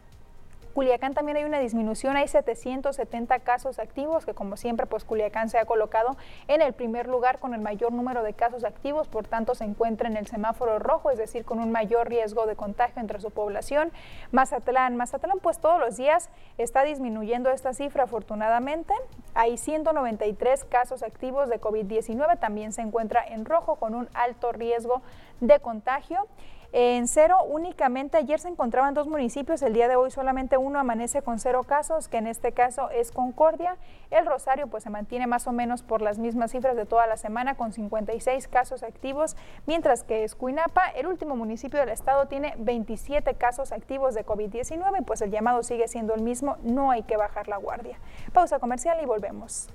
Culiacán también hay una disminución, hay 770 casos activos, que como siempre, pues Culiacán se ha colocado en el primer lugar con el mayor número de casos activos, por tanto se encuentra en el semáforo rojo, es decir, con un mayor riesgo de contagio entre su población. Mazatlán, Mazatlán pues todos los días está disminuyendo esta cifra afortunadamente, hay 193 casos activos de COVID-19, también se encuentra en rojo con un alto riesgo de contagio. En cero únicamente ayer se encontraban dos municipios, el día de hoy solamente uno amanece con cero casos, que en este caso es Concordia. El Rosario pues se mantiene más o menos por las mismas cifras de toda la semana con 56 casos activos, mientras que Escuinapa, el último municipio del estado, tiene 27 casos activos de COVID-19 pues el llamado sigue siendo el mismo, no hay que bajar la guardia. Pausa comercial y volvemos.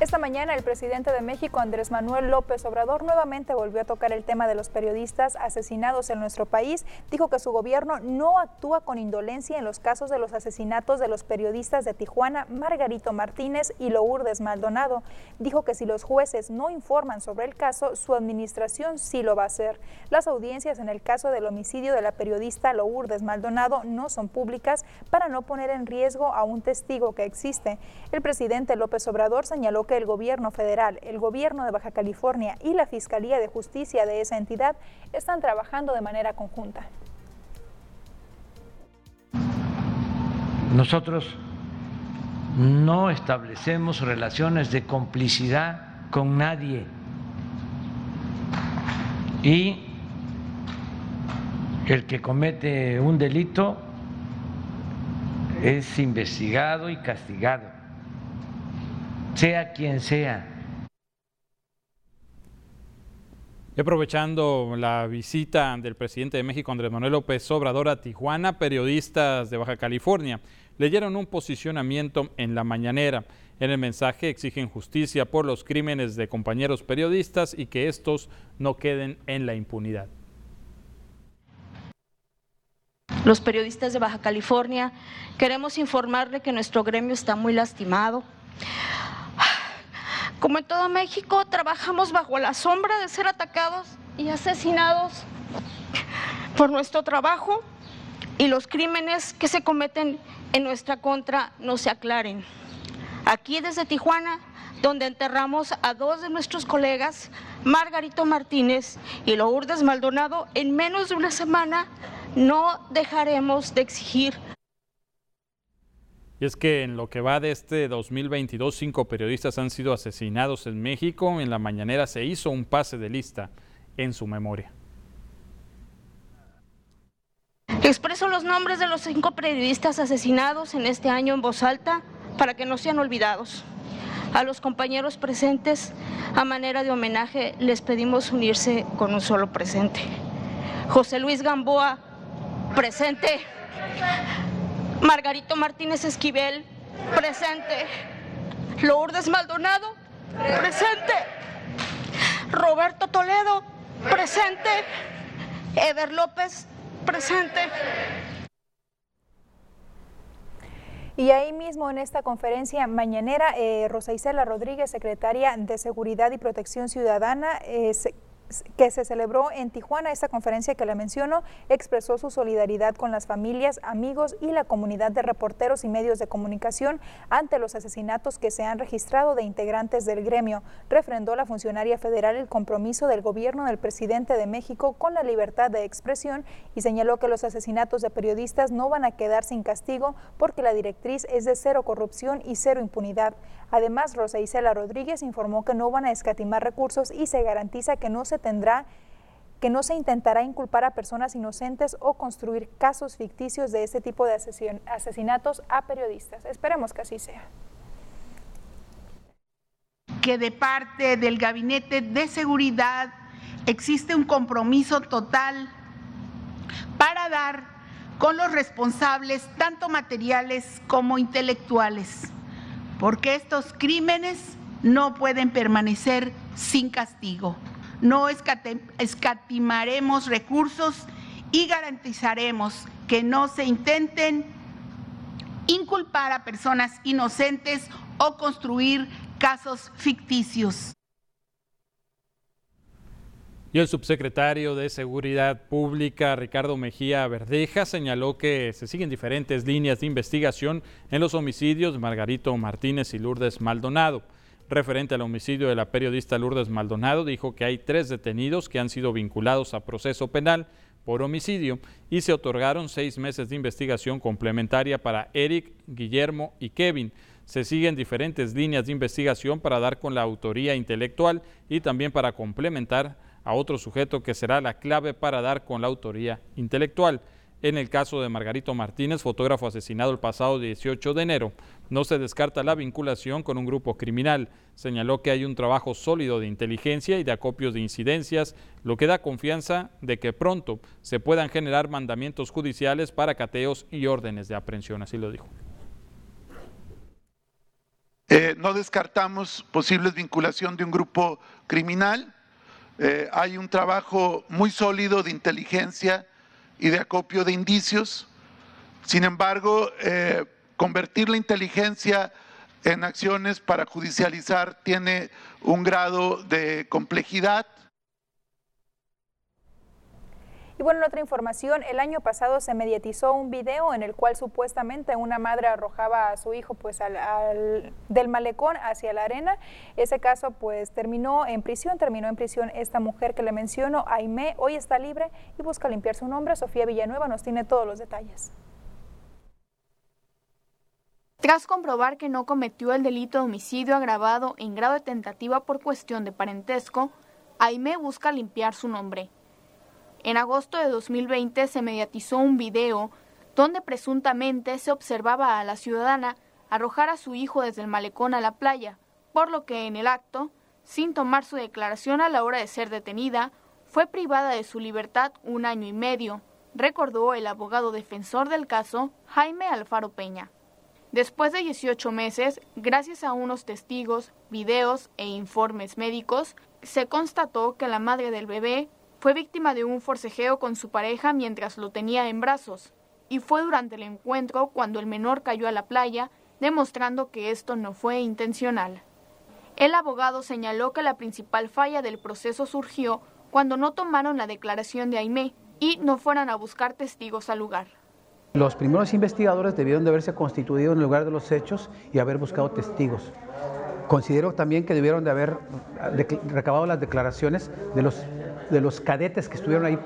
Esta mañana el presidente de México, Andrés Manuel López Obrador, nuevamente volvió a tocar el tema de los periodistas asesinados en nuestro país. Dijo que su gobierno no actúa con indolencia en los casos de los asesinatos de los periodistas de Tijuana, Margarito Martínez y Lourdes Maldonado. Dijo que si los jueces no informan sobre el caso, su administración sí lo va a hacer. Las audiencias en el caso del homicidio de la periodista Lourdes Maldonado no son públicas para no poner en riesgo a un testigo que existe. El presidente López Obrador señaló el gobierno federal, el gobierno de Baja California y la Fiscalía de Justicia de esa entidad están trabajando de manera conjunta. Nosotros no establecemos relaciones de complicidad con nadie y el que comete un delito es investigado y castigado sea quien sea. Y aprovechando la visita del presidente de México, Andrés Manuel López Obrador, a Tijuana, periodistas de Baja California leyeron un posicionamiento en la mañanera. En el mensaje exigen justicia por los crímenes de compañeros periodistas y que estos no queden en la impunidad. Los periodistas de Baja California queremos informarle que nuestro gremio está muy lastimado. Como en todo México, trabajamos bajo la sombra de ser atacados y asesinados por nuestro trabajo y los crímenes que se cometen en nuestra contra no se aclaren. Aquí desde Tijuana, donde enterramos a dos de nuestros colegas, Margarito Martínez y Lourdes Maldonado, en menos de una semana, no dejaremos de exigir y es que en lo que va de este 2022, cinco periodistas han sido asesinados en México. En la mañanera se hizo un pase de lista en su memoria. Expreso los nombres de los cinco periodistas asesinados en este año en voz alta para que no sean olvidados. A los compañeros presentes, a manera de homenaje, les pedimos unirse con un solo presente. José Luis Gamboa, presente. Margarito Martínez Esquivel, presente. Lourdes Maldonado, presente. Roberto Toledo, presente. Eder López, presente. Y ahí mismo en esta conferencia mañanera, eh, Rosa Isela Rodríguez, secretaria de Seguridad y Protección Ciudadana, eh, que se celebró en Tijuana, esta conferencia que le menciono, expresó su solidaridad con las familias, amigos y la comunidad de reporteros y medios de comunicación ante los asesinatos que se han registrado de integrantes del gremio. Refrendó la funcionaria federal el compromiso del gobierno del presidente de México con la libertad de expresión y señaló que los asesinatos de periodistas no van a quedar sin castigo porque la directriz es de cero corrupción y cero impunidad. Además, Rosa Isela Rodríguez informó que no van a escatimar recursos y se garantiza que no se tendrá que no se intentará inculpar a personas inocentes o construir casos ficticios de este tipo de asesinatos a periodistas. Esperemos que así sea. Que de parte del Gabinete de Seguridad existe un compromiso total para dar con los responsables, tanto materiales como intelectuales porque estos crímenes no pueden permanecer sin castigo. No escatimaremos recursos y garantizaremos que no se intenten inculpar a personas inocentes o construir casos ficticios. Y el subsecretario de Seguridad Pública, Ricardo Mejía Verdeja, señaló que se siguen diferentes líneas de investigación en los homicidios de Margarito Martínez y Lourdes Maldonado. Referente al homicidio de la periodista Lourdes Maldonado, dijo que hay tres detenidos que han sido vinculados a proceso penal por homicidio y se otorgaron seis meses de investigación complementaria para Eric, Guillermo y Kevin. Se siguen diferentes líneas de investigación para dar con la autoría intelectual y también para complementar a otro sujeto que será la clave para dar con la autoría intelectual. En el caso de Margarito Martínez, fotógrafo asesinado el pasado 18 de enero, no se descarta la vinculación con un grupo criminal. Señaló que hay un trabajo sólido de inteligencia y de acopios de incidencias, lo que da confianza de que pronto se puedan generar mandamientos judiciales para cateos y órdenes de aprehensión. Así lo dijo. Eh, no descartamos posibles vinculación de un grupo criminal eh, hay un trabajo muy sólido de inteligencia y de acopio de indicios. Sin embargo, eh, convertir la inteligencia en acciones para judicializar tiene un grado de complejidad Y bueno, en otra información, el año pasado se mediatizó un video en el cual supuestamente una madre arrojaba a su hijo pues al, del malecón hacia la arena. Ese caso pues terminó en prisión, terminó en prisión esta mujer que le menciono, Aime, hoy está libre y busca limpiar su nombre. Sofía Villanueva nos tiene todos los detalles. Tras comprobar que no cometió el delito de homicidio agravado en grado de tentativa por cuestión de parentesco, Aime busca limpiar su nombre. En agosto de 2020 se mediatizó un video donde presuntamente se observaba a la ciudadana arrojar a su hijo desde el malecón a la playa, por lo que en el acto, sin tomar su declaración a la hora de ser detenida, fue privada de su libertad un año y medio, recordó el abogado defensor del caso, Jaime Alfaro Peña. Después de 18 meses, gracias a unos testigos, videos e informes médicos, se constató que la madre del bebé fue víctima de un forcejeo con su pareja mientras lo tenía en brazos, y fue durante el encuentro cuando el menor cayó a la playa, demostrando que esto no fue intencional. El abogado señaló que la principal falla del proceso surgió cuando no tomaron la declaración de Aimé y no fueran a buscar testigos al lugar. Los primeros investigadores debieron de haberse constituido en el lugar de los hechos y haber buscado testigos. Considero también que debieron de haber recabado las declaraciones de los, de los cadetes que estuvieron ahí,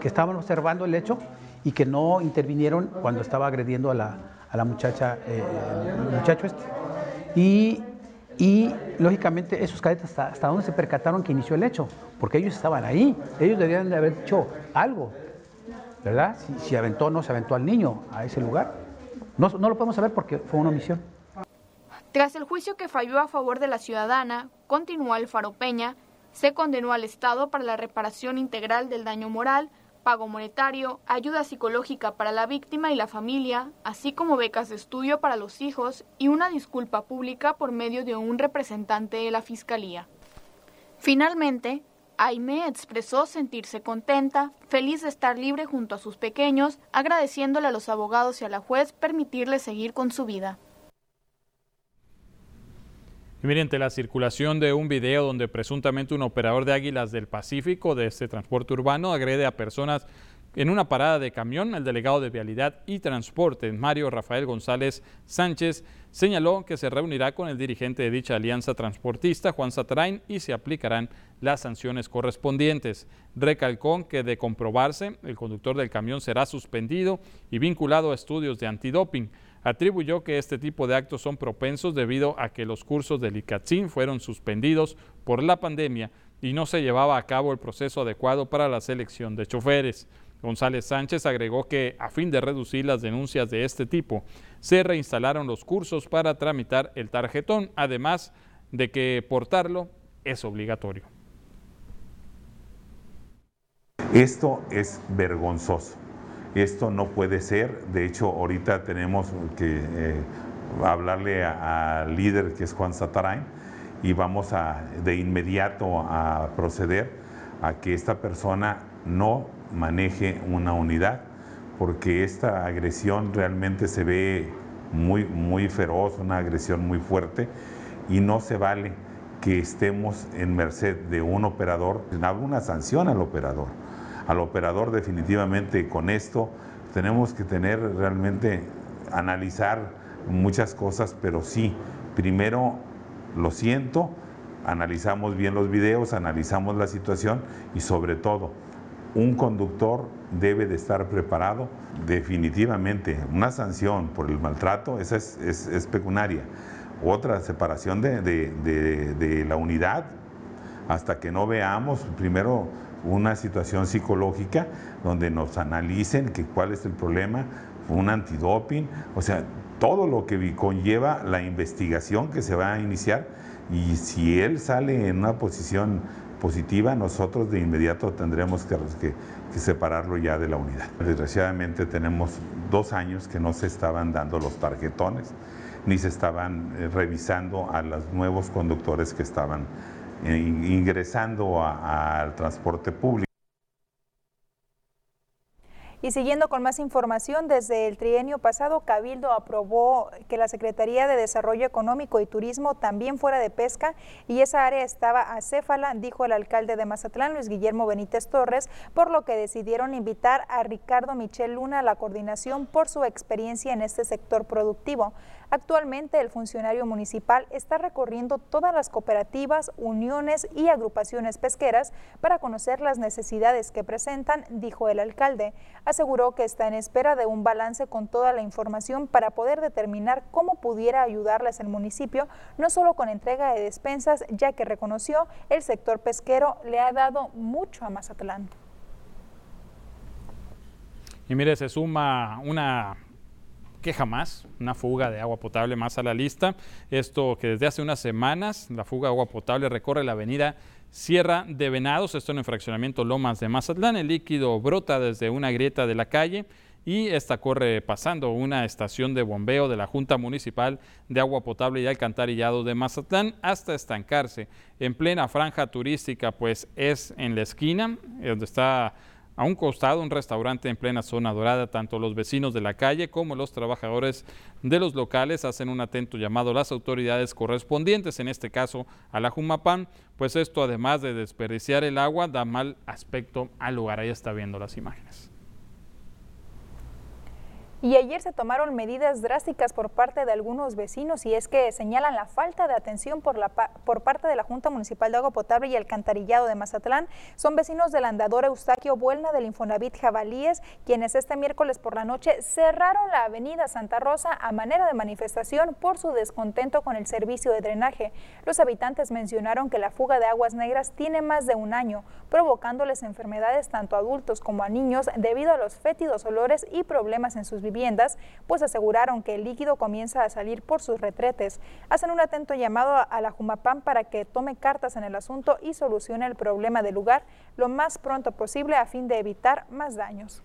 que estaban observando el hecho y que no intervinieron cuando estaba agrediendo a la, a la muchacha, eh, el muchacho este. Y, y, lógicamente esos cadetes hasta, hasta dónde se percataron que inició el hecho, porque ellos estaban ahí, ellos debían de haber hecho algo, ¿verdad? Si, aventó o no se aventó al niño a ese lugar. No, no lo podemos saber porque fue una omisión. Tras el juicio que falló a favor de la ciudadana, continuó Alfaro Peña, se condenó al Estado para la reparación integral del daño moral, pago monetario, ayuda psicológica para la víctima y la familia, así como becas de estudio para los hijos y una disculpa pública por medio de un representante de la Fiscalía. Finalmente, Aime expresó sentirse contenta, feliz de estar libre junto a sus pequeños, agradeciéndole a los abogados y a la juez permitirle seguir con su vida. Y miren, la circulación de un video donde presuntamente un operador de Águilas del Pacífico de este transporte urbano agrede a personas en una parada de camión, el delegado de Vialidad y Transporte, Mario Rafael González Sánchez, señaló que se reunirá con el dirigente de dicha alianza transportista, Juan Satarain, y se aplicarán las sanciones correspondientes. Recalcó que de comprobarse, el conductor del camión será suspendido y vinculado a estudios de antidoping. Atribuyó que este tipo de actos son propensos debido a que los cursos del ICATSIN fueron suspendidos por la pandemia y no se llevaba a cabo el proceso adecuado para la selección de choferes. González Sánchez agregó que a fin de reducir las denuncias de este tipo, se reinstalaron los cursos para tramitar el tarjetón, además de que portarlo es obligatorio. Esto es vergonzoso. Esto no puede ser. De hecho, ahorita tenemos que eh, hablarle al líder que es Juan Satarain y vamos a de inmediato a proceder a que esta persona no maneje una unidad, porque esta agresión realmente se ve muy, muy feroz, una agresión muy fuerte, y no se vale que estemos en merced de un operador, habrá una sanción al operador. Al operador definitivamente con esto tenemos que tener realmente, analizar muchas cosas, pero sí, primero lo siento, analizamos bien los videos, analizamos la situación y sobre todo, un conductor debe de estar preparado definitivamente. Una sanción por el maltrato, esa es, es, pecunaria. Otra, separación de, de, la unidad hasta que no veamos primero una situación psicológica donde nos analicen que cuál es el problema, un antidoping, o sea, todo lo que conlleva la investigación que se va a iniciar y si él sale en una posición positiva, nosotros de inmediato tendremos que, separarlo ya de la unidad. Desgraciadamente tenemos dos años que no se estaban dando los tarjetones, ni se estaban eh, revisando a los nuevos conductores que estaban ingresando al transporte público. Y siguiendo con más información, desde el trienio pasado, Cabildo aprobó que la Secretaría de Desarrollo Económico y Turismo también fuera de pesca y esa área estaba acéfala, dijo el alcalde de Mazatlán, Luis Guillermo Benítez Torres, por lo que decidieron invitar a Ricardo Michel Luna a la coordinación por su experiencia en este sector productivo. Actualmente el funcionario municipal está recorriendo todas las cooperativas, uniones y agrupaciones pesqueras para conocer las necesidades que presentan, dijo el alcalde. Aseguró que está en espera de un balance con toda la información para poder determinar cómo pudiera ayudarles el municipio, no solo con entrega de despensas, ya que reconoció el sector pesquero le ha dado mucho a Mazatlán. Y mire, se suma una que jamás una fuga de agua potable más a la lista. Esto que desde hace unas semanas la fuga de agua potable recorre la avenida Sierra de Venados, esto en el fraccionamiento Lomas de Mazatlán. El líquido brota desde una grieta de la calle y esta corre pasando una estación de bombeo de la Junta Municipal de Agua Potable y Alcantarillado de Mazatlán hasta estancarse en plena franja turística, pues es en la esquina donde está a un costado un restaurante en plena zona dorada. Tanto los vecinos de la calle como los trabajadores de los locales hacen un atento llamado a las autoridades correspondientes, en este caso a la Jumapán, pues esto además de desperdiciar el agua da mal aspecto al lugar. Ahí está viendo las imágenes. Y ayer se tomaron medidas drásticas por parte de algunos vecinos y es que señalan la falta de atención por, la, por parte de la Junta Municipal de Agua Potable y Alcantarillado de Mazatlán. Son vecinos del andador Eustaquio Buelna del Infonavit Jabalíes, quienes este miércoles por la noche cerraron la avenida Santa Rosa a manera de manifestación por su descontento con el servicio de drenaje. Los habitantes mencionaron que la fuga de aguas negras tiene más de un año, provocándoles enfermedades tanto a adultos como a niños debido a los fétidos olores y problemas en sus viviendas pues aseguraron que el líquido comienza a salir por sus retretes. Hacen un atento llamado a la Jumapam para que tome cartas en el asunto y solucione el problema del lugar lo más pronto posible a fin de evitar más daños.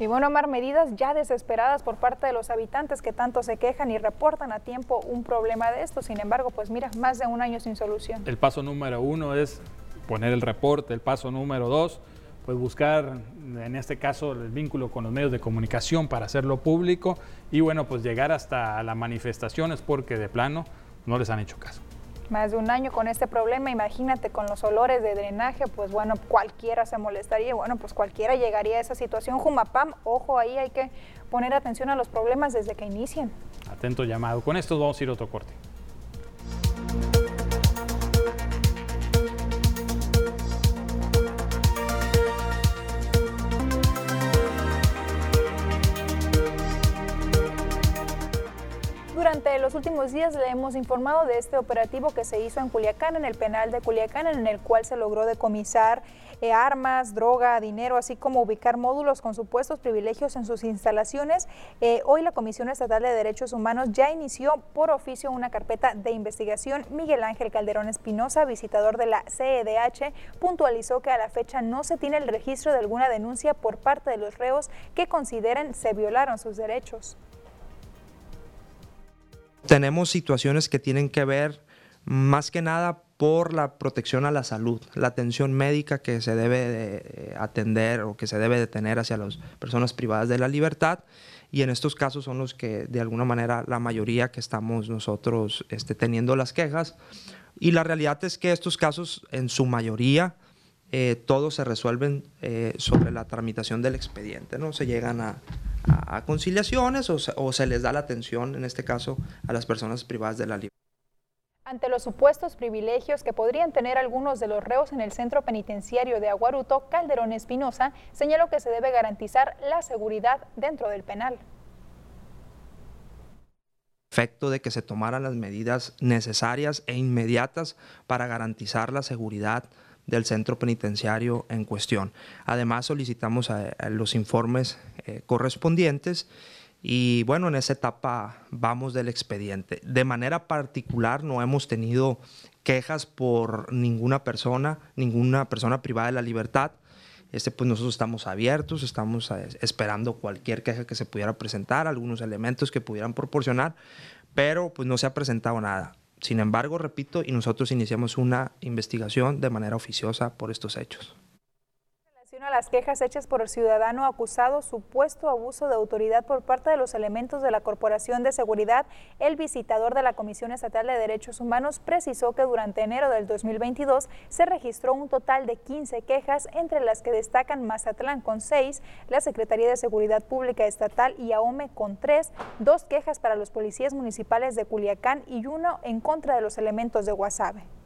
Y bueno, Omar, medidas ya desesperadas por parte de los habitantes que tanto se quejan y reportan a tiempo un problema de esto. Sin embargo, pues mira, más de un año sin solución. El paso número uno es poner el reporte. El paso número dos, pues buscar, en este caso, el vínculo con los medios de comunicación para hacerlo público y bueno, pues llegar hasta las manifestaciones porque de plano no les han hecho caso. Más de un año con este problema, imagínate con los olores de drenaje, pues bueno, cualquiera se molestaría, bueno, pues cualquiera llegaría a esa situación. Jumapam, ojo ahí, hay que poner atención a los problemas desde que inicien. Atento llamado. Con esto vamos a ir a otro corte. Durante los últimos días le hemos informado de este operativo que se hizo en Culiacán, en el penal de Culiacán, en el cual se logró decomisar eh, armas, droga, dinero, así como ubicar módulos con supuestos privilegios en sus instalaciones. Eh, hoy la Comisión Estatal de Derechos Humanos ya inició por oficio una carpeta de investigación. Miguel Ángel Calderón Espinosa, visitador de la CEDH, puntualizó que a la fecha no se tiene el registro de alguna denuncia por parte de los reos que consideren se violaron sus derechos tenemos situaciones que tienen que ver más que nada por la protección a la salud, la atención médica que se debe de atender o que se debe de tener hacia las personas privadas de la libertad. Y en estos casos son los que de alguna manera la mayoría que estamos nosotros este, teniendo las quejas. Y la realidad es que estos casos en su mayoría eh, todos se resuelven eh, sobre la tramitación del expediente, no se llegan a, a, conciliaciones o se, les da la atención, en este caso, a las personas privadas de la libertad. Ante los supuestos privilegios que podrían tener algunos de los reos en el centro penitenciario de Aguaruto, Calderón Espinosa señaló que se debe garantizar la seguridad dentro del penal. Efecto de que se tomaran las medidas necesarias e inmediatas para garantizar la seguridad del centro penitenciario en cuestión. Además, solicitamos los informes eh, correspondientes y bueno, en esa etapa vamos del expediente. De manera particular, no hemos tenido quejas por ninguna persona, ninguna persona privada de la libertad. Este, pues nosotros estamos abiertos, estamos eh, esperando cualquier queja que se pudiera presentar, algunos elementos que pudieran proporcionar, pero pues no se ha presentado nada. Sin embargo, repito, y nosotros iniciamos una investigación de manera oficiosa por estos hechos a las quejas hechas por el ciudadano acusado supuesto abuso de autoridad por parte de los elementos de la Corporación de Seguridad, el visitador de la Comisión Estatal de Derechos Humanos precisó que durante enero del 2022 se registró un total de 15 quejas, entre las que destacan Mazatlán con 6, la Secretaría de Seguridad Pública Estatal y AOME con 3, dos quejas para los policías municipales de Culiacán y uno en contra de los elementos de Guasave.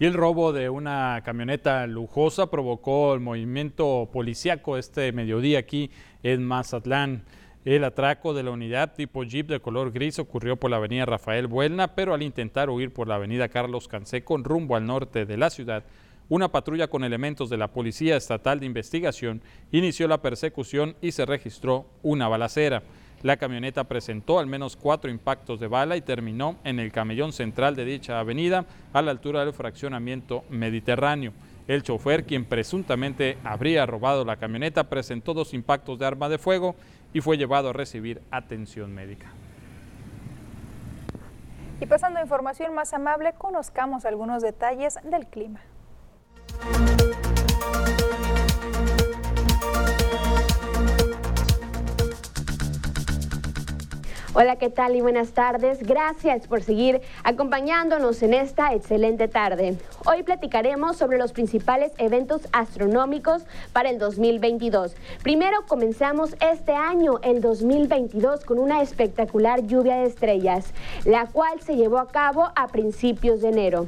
Y el robo de una camioneta lujosa provocó el movimiento policiaco este mediodía aquí en Mazatlán. El atraco de la unidad tipo Jeep de color gris ocurrió por la avenida Rafael Buelna, pero al intentar huir por la avenida Carlos Canseco rumbo al norte de la ciudad, una patrulla con elementos de la Policía Estatal de Investigación inició la persecución y se registró una balacera. La camioneta presentó al menos cuatro impactos de bala y terminó en el camellón central de dicha avenida a la altura del fraccionamiento mediterráneo. El chofer, quien presuntamente habría robado la camioneta, presentó dos impactos de arma de fuego y fue llevado a recibir atención médica. Y pasando a información más amable, conozcamos algunos detalles del clima. Hola, ¿qué tal y buenas tardes? Gracias por seguir acompañándonos en esta excelente tarde. Hoy platicaremos sobre los principales eventos astronómicos para el 2022. Primero comenzamos este año, el 2022, con una espectacular lluvia de estrellas, la cual se llevó a cabo a principios de enero.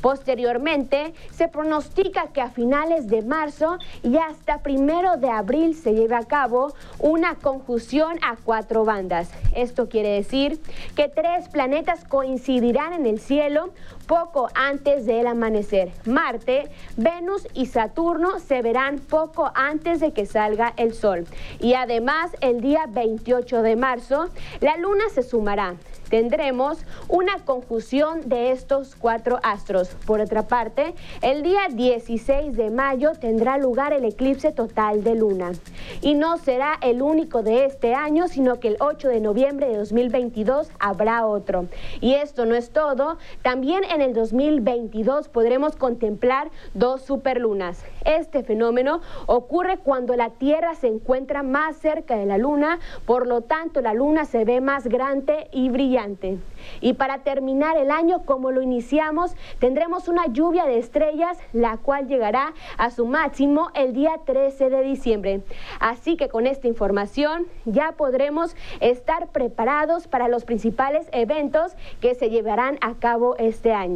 Posteriormente, se pronostica que a finales de marzo y hasta primero de abril se lleve a cabo una conjunción a cuatro bandas. Esto quiere decir que tres planetas coincidirán en el cielo poco antes del amanecer. Marte, Venus y Saturno se verán poco antes de que salga el Sol. Y además, el día 28 de marzo, la Luna se sumará tendremos una conjunción de estos cuatro astros. Por otra parte, el día 16 de mayo tendrá lugar el eclipse total de luna. Y no será el único de este año, sino que el 8 de noviembre de 2022 habrá otro. Y esto no es todo, también en el 2022 podremos contemplar dos superlunas. Este fenómeno ocurre cuando la Tierra se encuentra más cerca de la luna, por lo tanto la luna se ve más grande y brillante y para terminar el año como lo iniciamos, tendremos una lluvia de estrellas, la cual llegará a su máximo el día 13 de diciembre. Así que con esta información ya podremos estar preparados para los principales eventos que se llevarán a cabo este año.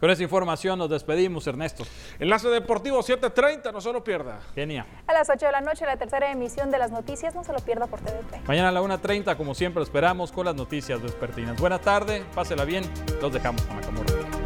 Con esa información nos despedimos, Ernesto. Enlace Deportivo 7.30, no se lo pierda. Genial. A las 8 de la noche, la tercera emisión de las noticias, no se lo pierda por TVP. Mañana a la 1.30, como siempre, lo esperamos con las noticias vespertinas. Buena tarde, pásela bien, los dejamos con la camorra.